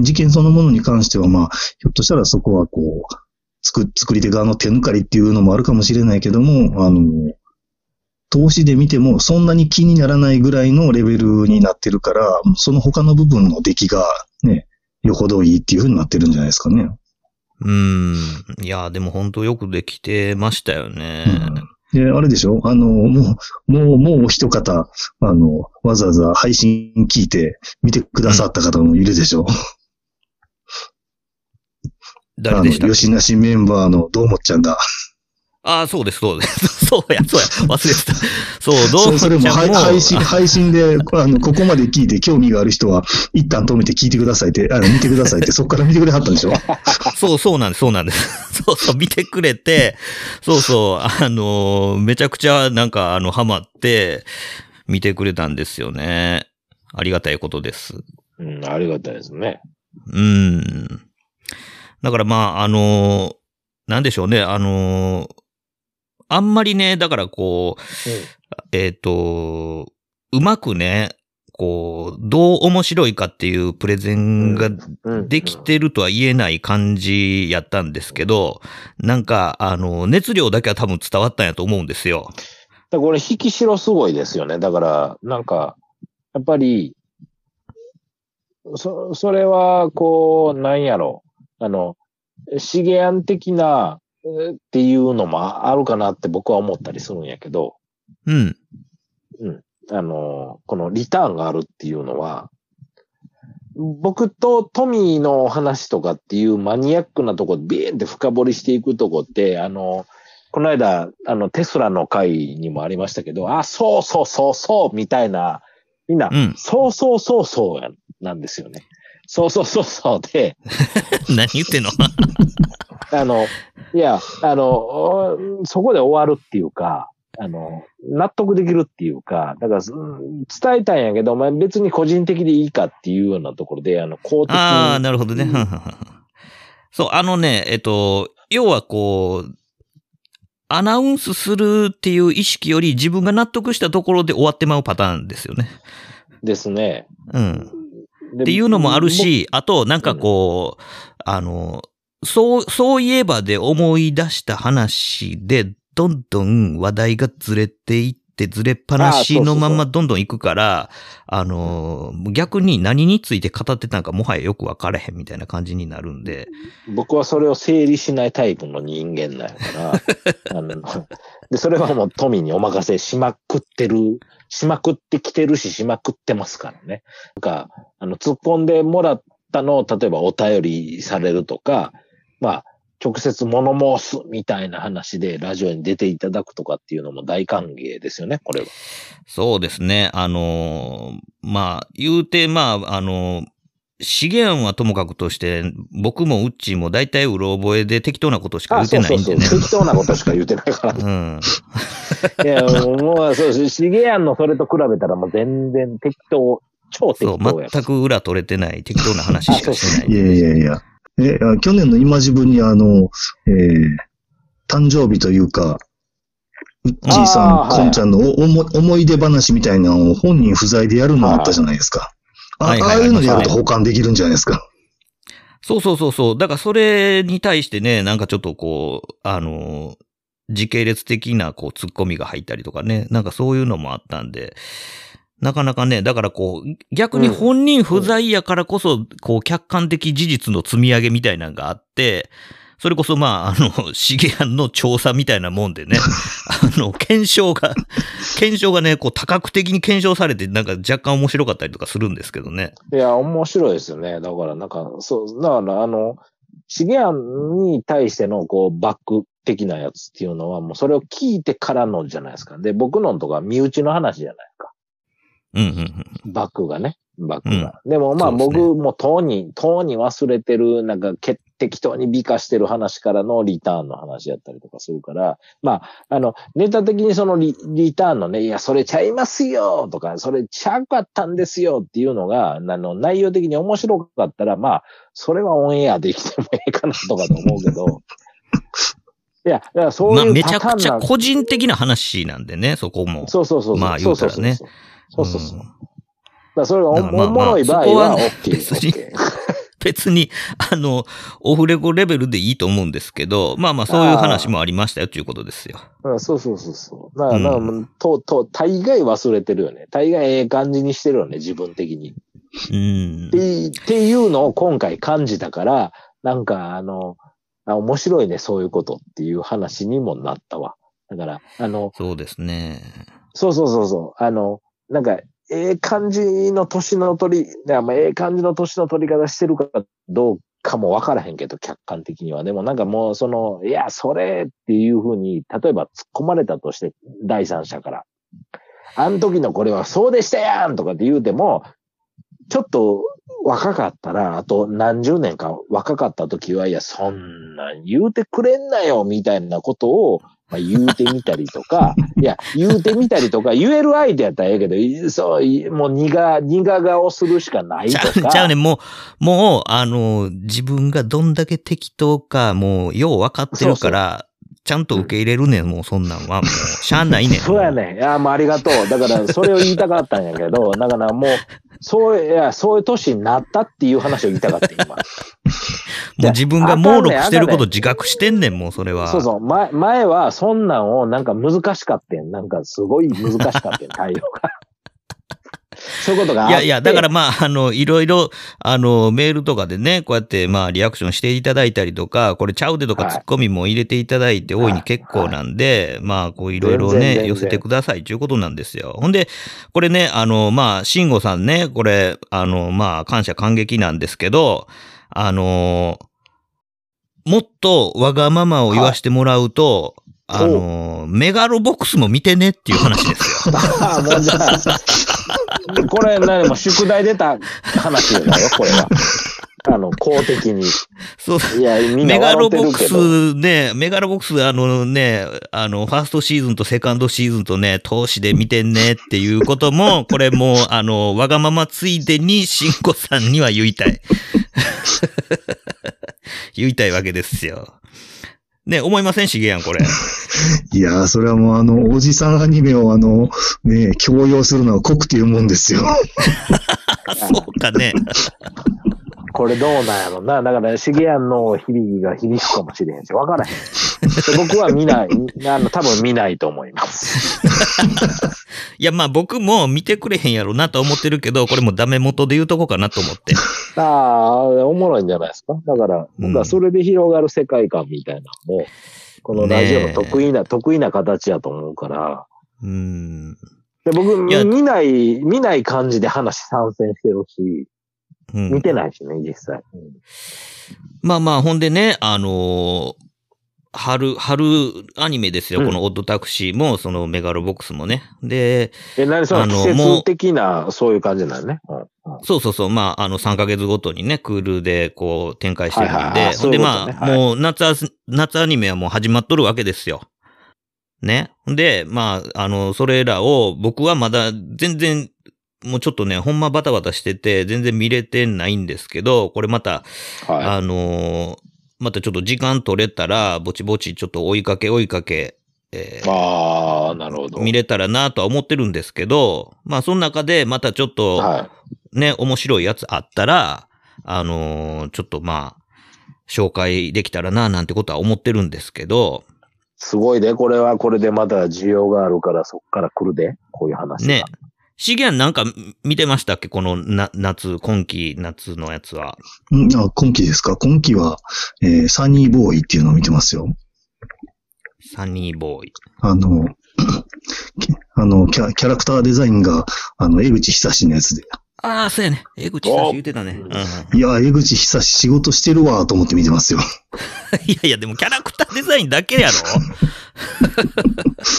事件そのものに関しては、まあ、ひょっとしたらそこはこう、作、作り手側の手抜かりっていうのもあるかもしれないけども、あの、投資で見てもそんなに気にならないぐらいのレベルになってるから、その他の部分の出来がね、よほどいいっていうふうになってるんじゃないですかね。うーん。いや、でも本当よくできてましたよね。で、あれでしょ？あの、もう、もう、もうお一方、あの、わざわざ配信聞いて見てくださった方もいるでしょ、誰でしたあの、吉なしメンバーのどうもっちゃんが。ああ、そうです、そうです。そうや、そうや、忘れてた。そう、どそうれそれも配配信、配信で、あの、ここまで聞いて興味がある人は、一旦止めて聞いてくださいって、あの、見てくださいって、そこから見てくれはったんでしょ？そう、そうなんです、そうなんです。そうそう、見てくれて、そうそう、あのーめちゃくちゃなんか、あの、ハマって、見てくれたんですよね。ありがたいことです。うん、ありがたいですね。うん。だからまあ、あのーなんでしょうね、あのーあんまりね、だからこう、えっ、と、うまくね、こう、どう面白いかっていうプレゼンがうん。できてるとは言えない感じやったんですけど、なんか、あの、熱量だけは多分伝わったんやと思うんですよ。だこれ、引き代すごいですよね。だから、なんか、やっぱり、そ、それは、こう、なんやろ。あの、資源的な、えーっていうのもあるかなって僕は思ったりするんやけど、うん。あの、このリターンがあるっていうのは、僕とトミーの話とかっていうマニアックなとこビーンって深掘りしていくとこって、あの、この間、あの、テスラの回にもありましたけど、あ、そうそうそうそう、みたいな、みんな、うんそうそうそうそうやなんですよね。そうそうそうそうで、何言ってんの？あの、いや、あの、おそこで終わるっていうか、あの、納得できるっていうか、だから、うん伝えたんやけど、まあ、別に個人的でいいかっていうようなところで、あの、公的に。ああ、なるほどね。そう、あのね、えっと、要はこう、アナウンスするっていう意識より自分が納得したところで終わってまうパターンですよね。ですね。うん。っっていうのもある、し、あと、なんかこう、あの、そう、そういえばで思い出した話で、どんどん話題がずれていって、ずれっぱなしのままどんどん行くから、あの、逆に何について語ってたのかもはやよくわからへんみたいな感じになるんで、僕はそれを整理しないタイプの人間なんやから、で、それはもう富にお任せしまくってる、しまくってきてるし、しまくってますからね。なんか、あの、突っ込んでもらったのを、例えばお便りされるとか、まあ、直接物申すみたいな話でラジオに出ていただくとかっていうのも大歓迎ですよね、これは。そうですね。あの、まあ、言うて、まあ、あの、資源はともかくとして、僕もウッチーも大体うろ覚えで適当なことしか言ってないんでね。そうそうそう。適当なことしか言ってないから。うん。いや、もう、そうです。シゲアンのそれと比べたらもう全然適当、超適そう、当や。全く裏取れてない適当な話しかしてないんいで。やいやいや。え、あ去年の今自分にあの、えー誕生日というか、うっちーさん、あーはいこんちゃんのお思思い出話みたいなのを本人不在でやるのあったじゃないですか。あああいうのやるとはい保管できるんじゃないですか。そうそうそうそう。だからそれに対してね、なんかちょっとこう、あの、時系列的なこう突っ込みが入ったりとかね、なんかそういうのもあったんで、なかなかね、だからこう、逆に本人不在やからこそ、こう、客観的事実の積み上げみたいなのがあって、それこそまあ、あの、シゲアンの調査みたいなもんでね、あの、検証が、検証がね、こう、多角的に検証されて、なんか若干面白かったりとかするんですけどね。いや、面白いですよね。だから、なんか、そう、だから、あの、シゲアンに対しての、こう、バック的なやつっていうのは、もうそれを聞いてからのじゃないですか。で、僕のとか身内の話じゃないですか。うんうんうん。バックがね。バックが。でもまあ僕もとうに、とうに忘れてる、なんかけ適当に美化してる話からのリターンの話やったりとかするから、まあ、あの、ネタ的にそのリリターンのね、いや、それちゃいますよとか、それちゃうかったんですよっていうのが、あの、内容的に面白かったら、まあ、それはオンエアできてもええかなとかと思うけど、いや、だからそうまあ、いうめちゃくちゃ個人的な話なんでね、そこも。そうそうそうそう。まあ言うたらねそうそうそう。そうんだそれがお,、だからまあおもろい場合は OK。別に別に、あの、オフレコレベルでいいと思うんですけど、まあまあそういう話もありましたよということですよ。うんそうそうそうそう。だから、うんと、と、大概忘れてるよね。大概ええ感じにしてるよね、自分的に。うんっ。てっていうのを今回感じたから、なんかあの、あ面白いね、そういうことっていう話にもなったわ。だから、あの、そうですね。そうそうそうそう。あの、なんか、ええ感じの年の取り、いやまあええ感じの年の取り方してるかどうかもわからへんけど、客観的には。でもなんかもう、その、いや、それっていうふうに、例えば突っ込まれたとして、第三者から。あの時のこれはそうでしたやんとかって言うても、ちょっと若かったら、あと何十年か若かった時は、いや、そんなん言うてくれんなよ、みたいなことを、まあ、言うてみたりとか、いや、言うてみたりとか、言える相手やったらええけどい、そう、いもう苦、苦顔するしかないとか。ちゃうね、もう、もう、あの、自分がどんだけ適当か、もう、よう分かってるから、ちゃんと受け入れるねん、もうそんなんは。もう、しゃあないねん。そうやねん。いや、もうありがとう。だから、それを言いたかったんやけど、だからもう、そう、いや、そういう年になったっていう話を言いたかった、今。もう自分が猛録してること自覚してんねん、もうそれは。そうそう。前、前は、そんなんを、なんか難しかったん。なんか、すごい難しかったん、対応が。そういうことが。いやいや、だからまあ、あの、いろいろ、あの、メールとかでね、こうやって、まあ、リアクションしていただいたりとか、これちゃうでとかはいツッコミも入れていただいて大いに結構なんで、まあ、こういろいろね、寄せてくださいということなんですよ。ほんで、これね、あの、まあ、慎吾さんね、これ、あの、まあ、感謝感激なんですけど、あの、もっとわがままを言わしてもらうと、あの、メガロボックスも見てねっていう話ですよ。あ あ、もうじゃあ、これ、何も宿題出た話だよ、これは。あの、公的に。そういや、みんなメガロボック。スね、メガロボックス、あのね、あの、ファーストシーズンとセカンドシーズンとね、投資で見てんねっていうことも、これもう、あの、わがままついでに、しんこさんには言いたい。言いたいわけですよ。ね、思いませんしげやん、これ。いやー、それはもうあの、おじさんアニメをあの、ね、強要するのは酷っていうもんですよ。あ、そうかね。これどうなんやろな。だから、シゲアンの響きが響くかもしれへんし、わからへん。で僕は見ない、あの、多分見ないと思います。いや、まあ僕も見てくれへんやろなと思ってるけど、これもダメ元で言うとこかなと思って。ああ、おもろいんじゃないですか。だから、僕はそれで広がる世界観みたいなのも、このラジオの得意な、得意な形やと思うから、うん。で僕、見ない、見ない感じで話参戦してるし、うん見てないしね、実際。うんまあまあ、ほんでね、あのー春、春アニメですよ。うんこのオッドタクシーも、そのメガロボックスもね。で、え、何そのあの季節的な、そういう感じなのね。そうそうそう、まあ、あの、3ヶ月ごとにね、クールでこう展開してるんで、はいはいでまあ、はいもう夏夏アニメはもう始まっとるわけですよ。ね。で、まあ、あの、それらを僕はまだ全然、もうちょっとね、ほんまバタバタしてて、全然見れてないんですけど、これまた、はあのーまたちょっと時間取れたら、ぼちぼちちょっと追いかけ追いかけ、えーああ、なるほど。見れたらなとは思ってるんですけど、まあその中でまたちょっとはね、面白いやつあったら、あのーちょっとまあ、紹介できたらななんてことは思ってるんですけど、い。すごいで、これはこれでまだ需要があるから、そっから来るで、こういう話が。ね。シゲアンなんか見てましたっけ？このな夏、今季夏のやつは。うんあ今期ですか？今期は、えーサニーボーイっていうのを見てますよ。サニーボーイ。あの、き あのキャ、キャラクターデザインが、あの、江口久志のやつで。ああ、そうやね。江口さん言うてたね。いや、江口久志仕事してるわ、と思って見てますよ。いやいや、でもキャラクターデザインだけやろ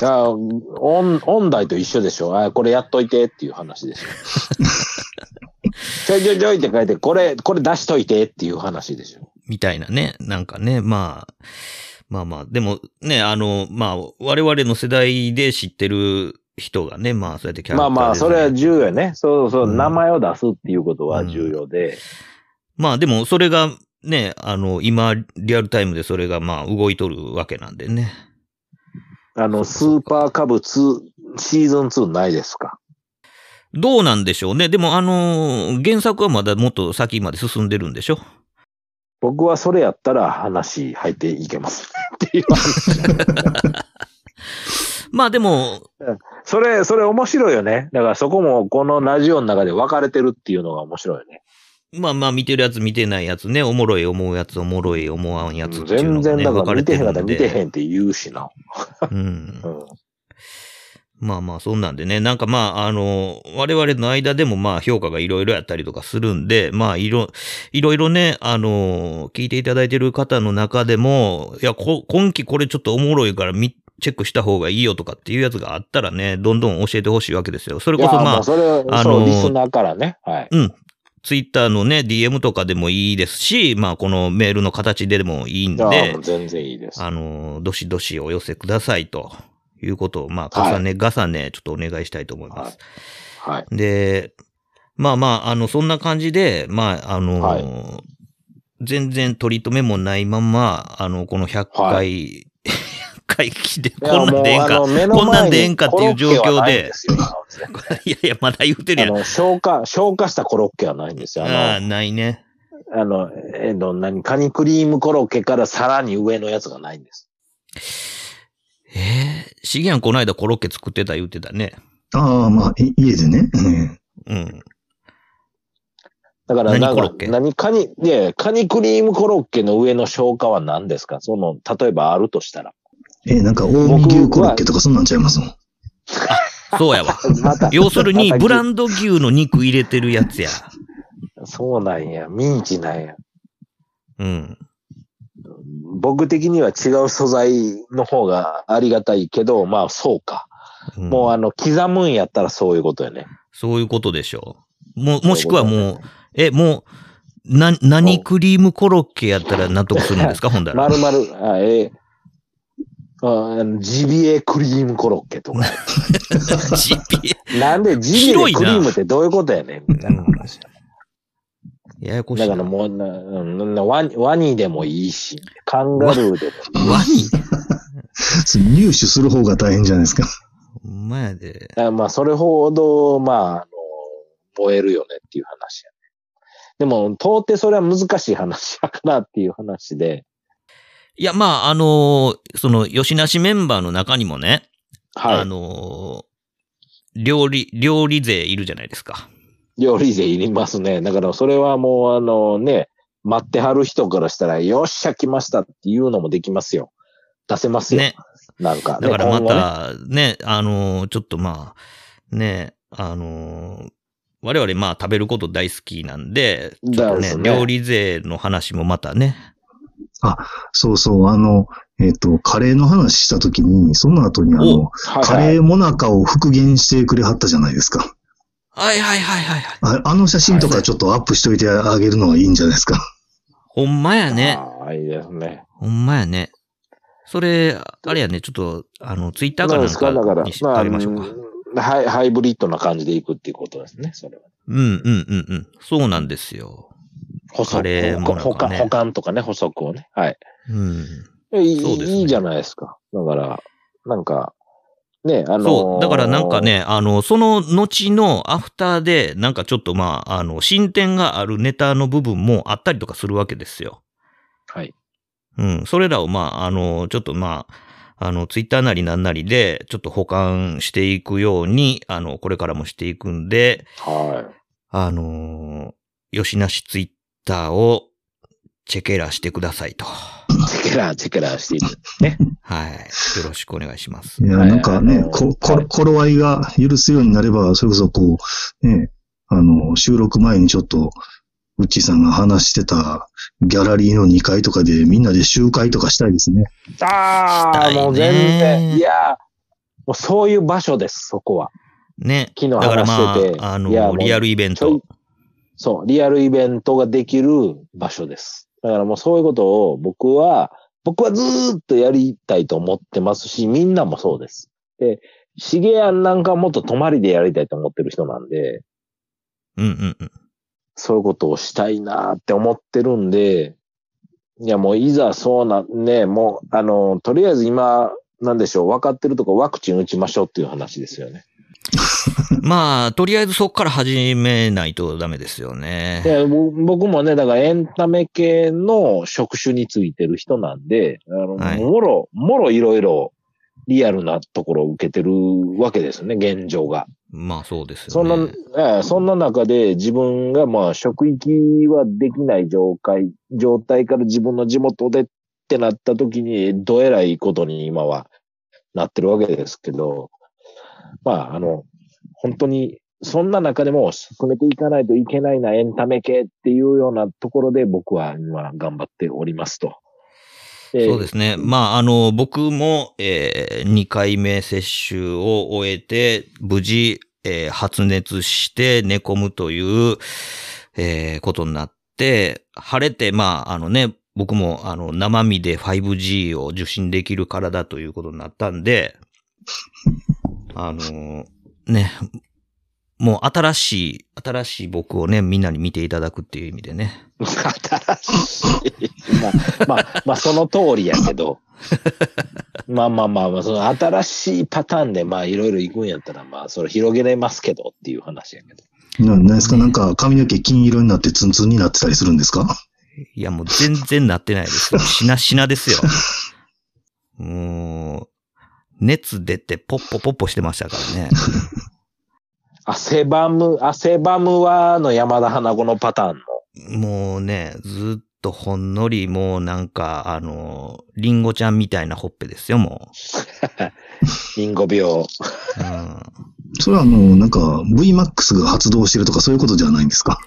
いや、音、音大と一緒でしょ。あこれやっといてっていう話でしょ。ちょいちょいちょいって書いて、これ、これ出しといてっていう話でしょ。みたいなね。なんかね、まあ、まあまあ、でもね、あの、まあ、我々の世代で知ってる人がね、まあ、そうやってキャラクターまあまあ、それは重要やね。そうそう、うん名前を出すっていうことは重要で。まあでも、それがね、あの、今、リアルタイムでそれがまあ、動いとるわけなんでね。あの、スーパーカブ2、シーズン2ないですか？どうなんでしょうね。でも、あの、原作はまだもっと先まで進んでるんでしょ？僕はそれやったら話入っていけます。っていう話。まあでも、それ、それ面白いよね。だからそこもこのラジオの中で分かれてるっていうのが面白いよね。まあまあ見てるやつ見てないやつね、おもろい思うやつ、おもろい思わんやつっていうの全がね、然だから見てへんか。ったら見てへんって言うしな。うんう。ん。まあまあ、そんなんでね、なんかまあ、あの、我々の間でもまあ評価がいろいろやったりとかするんで、まあいろ、いろいろね、あの、聞いていただいてる方の中でも、いや、こ今期これちょっとおもろいからみ、チェックした方がいいよとかっていうやつがあったらね、どんどん教えてほしいわけですよ。それこそまああのリスナーからね。はい。うん。ツイッターのね、DM とかでもいいですし、まあ、このメールの形でもいいんで全然いいです。あの、どしどしお寄せくださいということを、まあ、はい重ね重ね、ちょっとお願いしたいと思います。はい。で、まあまあ、あの、そんな感じで、まあ、あの、はい全然取り留めもないまま、あの、この100回、は100回来て、いやこんなんでええんかこんなんでええんかっていう状況で いやいや、まだ言うてるやん。あの、消化、消化したコロッケはないんですよ。ああ、あないね。の、あの、えっと、何、カニクリームコロッケからさらに上のやつがないんです。ええシギアンこの間コロッケ作ってた言ってたね。ああ、まあ、い家でね。うんうん。だから、何コロッケ、何、カニ、いやいやカニクリームコロッケの上の消化は何ですか？その、例えばあるとしたら。え、なんか、近江牛コロッケとかそんなんちゃいますもん。そうやわ。要するに、ブランド牛の肉入れてるやつや。そうなんや。ミンチなんや。うん。僕的には違う素材の方がありがたいけど、まあそうか。うんもうあの、刻むんやったらそういうことよね。そういうことでしょう。も、もしくはもう、そういうこえ、もう、な、何クリームコロッケやったら納得するんですか？ほんだら。まるまる、あええあジビエクリームコロッケとか。ジビエなんでジビエクリームってどういうことやねんみたいな話。ややこしいな。だからもうな、うんなワニ、ワニでもいいし、カンガルーでもいいワニ？入手する方が大変じゃないですか。ほんまやで。あまあ、それほど、まあ、あの、燃えるよねっていう話やね。でも、到底それは難しい話やからっていう話で、いや、まあ、あのーその、吉なしメンバーの中にもね、はい。あのー料理、料理勢いるじゃないですか。料理勢いりますね。だから、それはもう、あのね、待ってはる人からしたら、よっしゃ、来ましたっていうのもできますよ。出せますよ。ね。なんか、ね、だからま今後ねた、ね、あのーちょっとまあ、ね、あのー我々まあ食べること大好きなんで、ちょっとねね料理勢の話もまたね、そうそう、あの、えっ、と、カレーの話したときに、その後にあおの、はいカレーモナカを復元してくれはったじゃないですか。はいはいはいはいはい。ああの写真とかちょっとアップしといてあげるのはいいんじゃないですか。ほんまやね。ああ、いいですね。ほんまやね。それ、あれやね、ちょっと、あの、ツイッターかなんどうですか？だかからにし、まあ、ましょうか。うんハイハイブリッドな感じでいくっていうことですね、それは。うんうんうんうん。そうなんですよ。補足カレーもなん保管、かね保管とかね、補足をね。はい。うん。えいいそうですねいいじゃないですか。だから、なんか、ね、あのーそう。だからなんか、ね、あの、その後のアフターで、なんかちょっとまあ、あの、進展があるネタの部分もあったりとかするわけですよ。はい。うん。それらをまあ、あの、ちょっとまあ、あの、ツイッターなりなんなりで、ちょっと保管していくように、あの、これからもしていくんで、はあのー、吉なしツイッターをチェケラしてくださいと。い。チェケラー、チェケラーしていく。ね。はい。よろしくお願いしますい。や、はいなんかね、あのこ、こはい頃合いが許すようになれば、それこそこう、ね、あの、収録前にちょっと、うっちーさんが話してたギャラリーの2階とかでみんなで集会とかしたいですね。ああ、したいねもう全然。いやーもうそういう場所です、そこは。ね。昨日だからま話してて。あ、あいやもの、うリアルイベント。そう、リアルイベントができる場所です。だからもうそういうことを僕は、僕はずーっとやりたいと思ってますし、みんなもそうです。で、シゲアンなんかはもっと泊まりでやりたいと思ってる人なんで、うんうんうん。そういうことをしたいなって思ってるんで、いやもういざそうな、ね、もう、あの、とりあえず今、なんでしょう、分かってるとこワクチン打ちましょうっていう話ですよね。まあ、とりあえずそこから始めないとダメですよね。僕もね、だからエンタメ系の職種についてる人なんで、あの、はいもろ、もろいろいろリアルなところを受けてるわけですね、現状が。まあそうですそんなよね。、ええそんな中で自分がまあ職域はできない状態、状態から自分の地元でってなった時に、どえらいことに今はなってるわけですけど、まああの、本当に、そんな中でも進めていかないといけないなエンタメ系っていうようなところで僕は今頑張っておりますと。そうですね。まあ、あの、僕も、えー、2回目接種を終えて、無事、えー発熱して寝込むという、えーことになって、晴れて、まあ、あのね、僕も、あの、生身で 5G を受信できる体ということになったんで、あの、ね、もう新しい、新しい僕をね、みんなに見ていただくっていう意味でね。新しい。まあ、まあ、まあ、その通りやけど。ま あまあまあまあ、その新しいパターンで、まあ、いろいろ行くんやったら、まあ、それ広げれますけどっていう話やけど。ななんですか？なんか髪の毛金色になってツンツンになってたりするんですか？いや、もう全然なってないですよ。しなしなですよ。もう、熱出てポッポポッポしてましたからね。汗ばむ、汗ばむはの山田花子のパターンの。もうね、ずっとほんのりもうなんか、あの、リンゴちゃんみたいなほっぺですよ、も リンゴ病。う。うんそれはあの、なんか VMAX が発動してるとかそういうことじゃないんですか？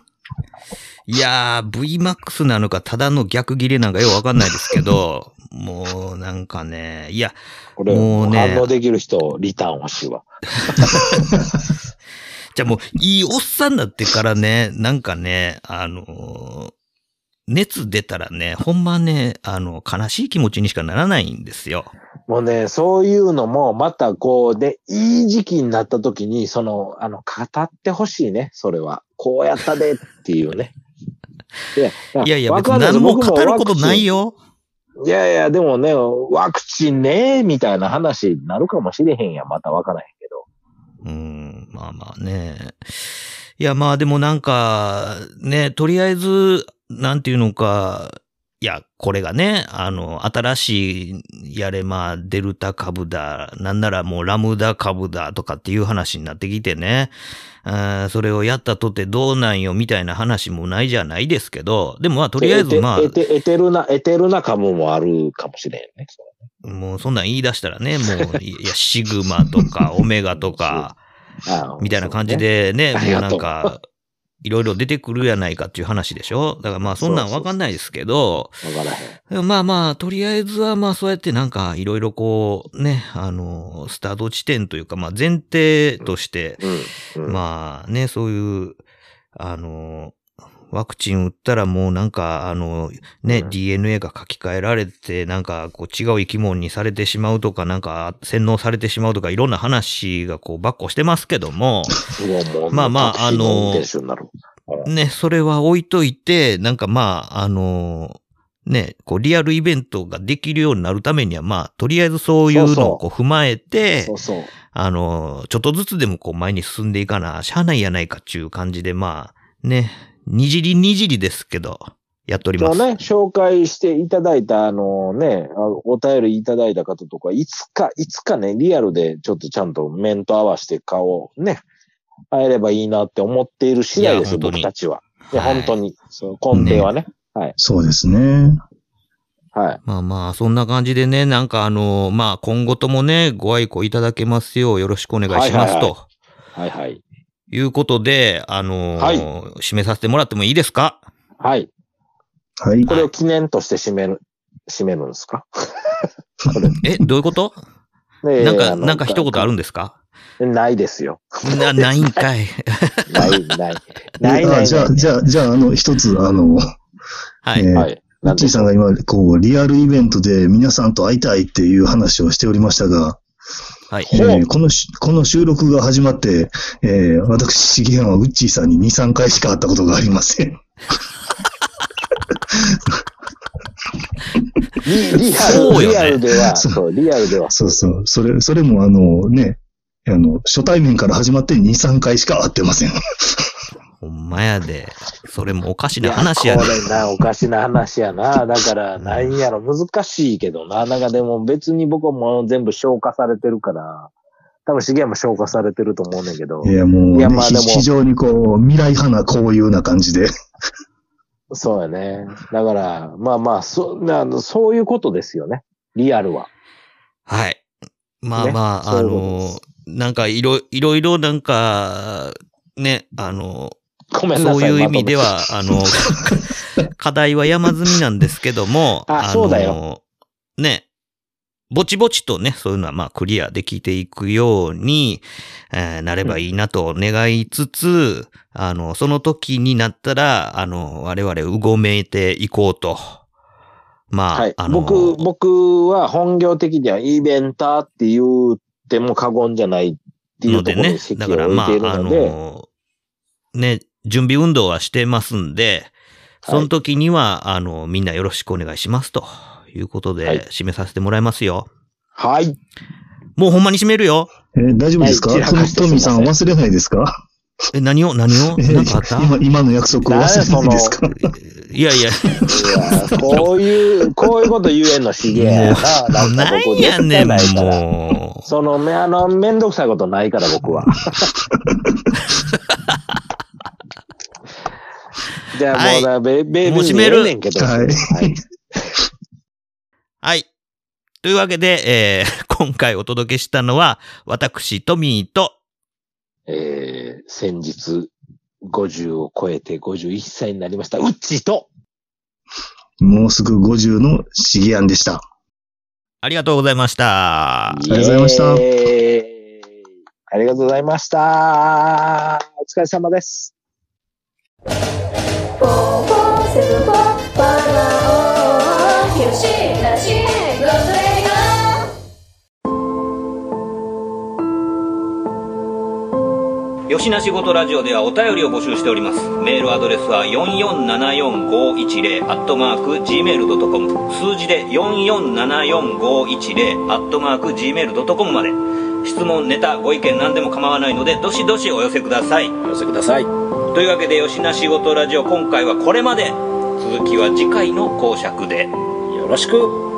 いやー、VMAX なのか、ただの逆切れなんかよくわかんないですけど、もうなんかね、いや、これ、もうね反応できる人、リターン欲しいわ。じゃあもう、いいおっさんになってからね、なんかね、あのー熱出たらね、ほんまね、あの、悲しい気持ちにしかならないんですよ。もうね、そういうのも、またこう、で、いい時期になった時に、その、あの、語ってほしいね、それは。こうやったでっていうね。いやいや別にわかんない何も僕語ることないよ。いやいや、でもね、ワクチンね、みたいな話になるかもしれへんやん。またわからへんけど。うん、まあまあね。いや、まあでもなんか、ね、とりあえず、なんていうのか、いや、これがね、あの、新しい、やれ、まあ、デルタ株だ、なんならもうラムダ株だとかっていう話になってきてね、それをやったとてどうなんよみたいな話もないじゃないですけど、でもまあ、とりあえずまあエ、テエテルな、エテルな株もあるかもしれんね。もうそんなん言い出したらね、もう、いや、シグマとか、オメガとか、みたいな感じ。でね、もうなんか、いろいろ出てくるやないかっていう話でしょ？だからまあそんなんわかんないですけど、わからへん。まあまあ、とりあえずはまあそうやってなんかいろいろこう、ね、あの、スタート地点というか、まあ前提として、うん。うん、まあね、そういう、あの、ワクチン打ったらもうなんか、あの、ね、うん DNA が書き換えられて、なんかこう違う生き物にされてしまうとか、なんか洗脳されてしまうとか、いろんな話がこう、ばっこしてますけども、まあまああの。ね、それは置いといて、なんかまあ、あのね、こう、リアルイベントができるようになるためには、まあ、とりあえずそういうのをこう踏まえて、そうそう。あの、ちょっとずつでもこう前に進んでいかな、しゃあないやないかっていう感じで、まあ、ね、にじりにじりですけど、やっております。ね、紹介していただいた、あのね、あお便りいただいた方とか、いつか、いつかね、リアルでちょっとちゃんと面と合わせて顔をね、会えればいいなって思っている次第です僕たちは。いや、はい本当に。その根底はね。はい。そうですね。はい。まあまあ、そんな感じでね、なんかあの、まあ今後ともね、ご愛顧いただけますようよろしくお願いしますはいはいと。はいはい。いうことで、あのはい締めさせてもらってもいいですか？はい。はいこ。れを記念として締める、締めるんですか？え、どういうこと？ねなんか、なんか一言あるんですか？ないですよ。な、ないんかい。ない、ない。ない、ない。あじゃあ、じゃあ、じゃあ、あの、一つ、あの、はい。えーはい。ウッチーさんが今、こう、リアルイベントで皆さんと会いたいっていう話をしておりましたが、はい。えーこのし、この収録が始まって、えー私、シゲハンはウッチーさんに2、3回しか会ったことがありません。リリアル、そうよねリアルでは、そうそう、リアルでは。そうそう。それ、それもあのね、あの、初対面から始まって2、3回しか会ってません。ほんまやで。それもおかしいな話やこね。れな、おかしな話やな。だから、なんやろ、難しいけどな。なんかでも別に僕はもう全部消化されてるから、多分、資源も消化されてると思うねんけどい。や、もう、ねいやまあでもひ非常にこう、未来派なこういうな感じで。そうやね。だから、まあまあ、そ、なそういうことですよね。リアルは。はい。まあねまあ、あそういうことでの、なんかいろ、いろいろなんか、ね、あの、ごめんなさい。そういう意味でまは、あの、課題は山積みなんですけども、あそうだよの。ね、ぼちぼちとね、そういうのはまあクリアできていくように、えーなればいいなと願いつつ、あの、その時になったら、あの、我々うごめいていこうと。まあ、はいあ。の、僕、僕は本業的にはイベンターって言っても過言じゃないっていうところのでねに、席だを置いからまあ、あているので、の、ね、準備運動はしてますんで、その時には、あの、みんなよろしくお願いしますということで、はい締めさせてもらいますよ。はい。もうほんまに締めるよ。えー大丈夫ですか、トはいトミーさん忘れないですか？え、何を何を？えーなんかあった？今、今の約束忘れないですか？いやいや、いや、こういう、こういうこと言えんのしげやな。なんやねん。もその、め、あの、めんどくさいことないから、僕は。じゃあもうだ、ベベもう閉めるええねんけど。はいはい。う。はい。というわけで、えー 今回お届けしたのは、私、トミーと、えー、先日、50を超えて51歳になりました、うっちーと、もうすぐ50のシゲアンでした。ありがとうございました。ありがとうございましたありがとうございました。お疲れ様です。よしなしゴートレディよしなしごとラジオではお便りを募集しております。メールアドレスは4474510アットマーク gmail.com 数字で4474510アットマーク gmail.com まで。質問、ネタ、ご意見何でも構わないのでどしどしお寄せください。お寄せください。というわけでよしなしごとラジオ今回はこれまで続きは次回の講釈で。よろしく。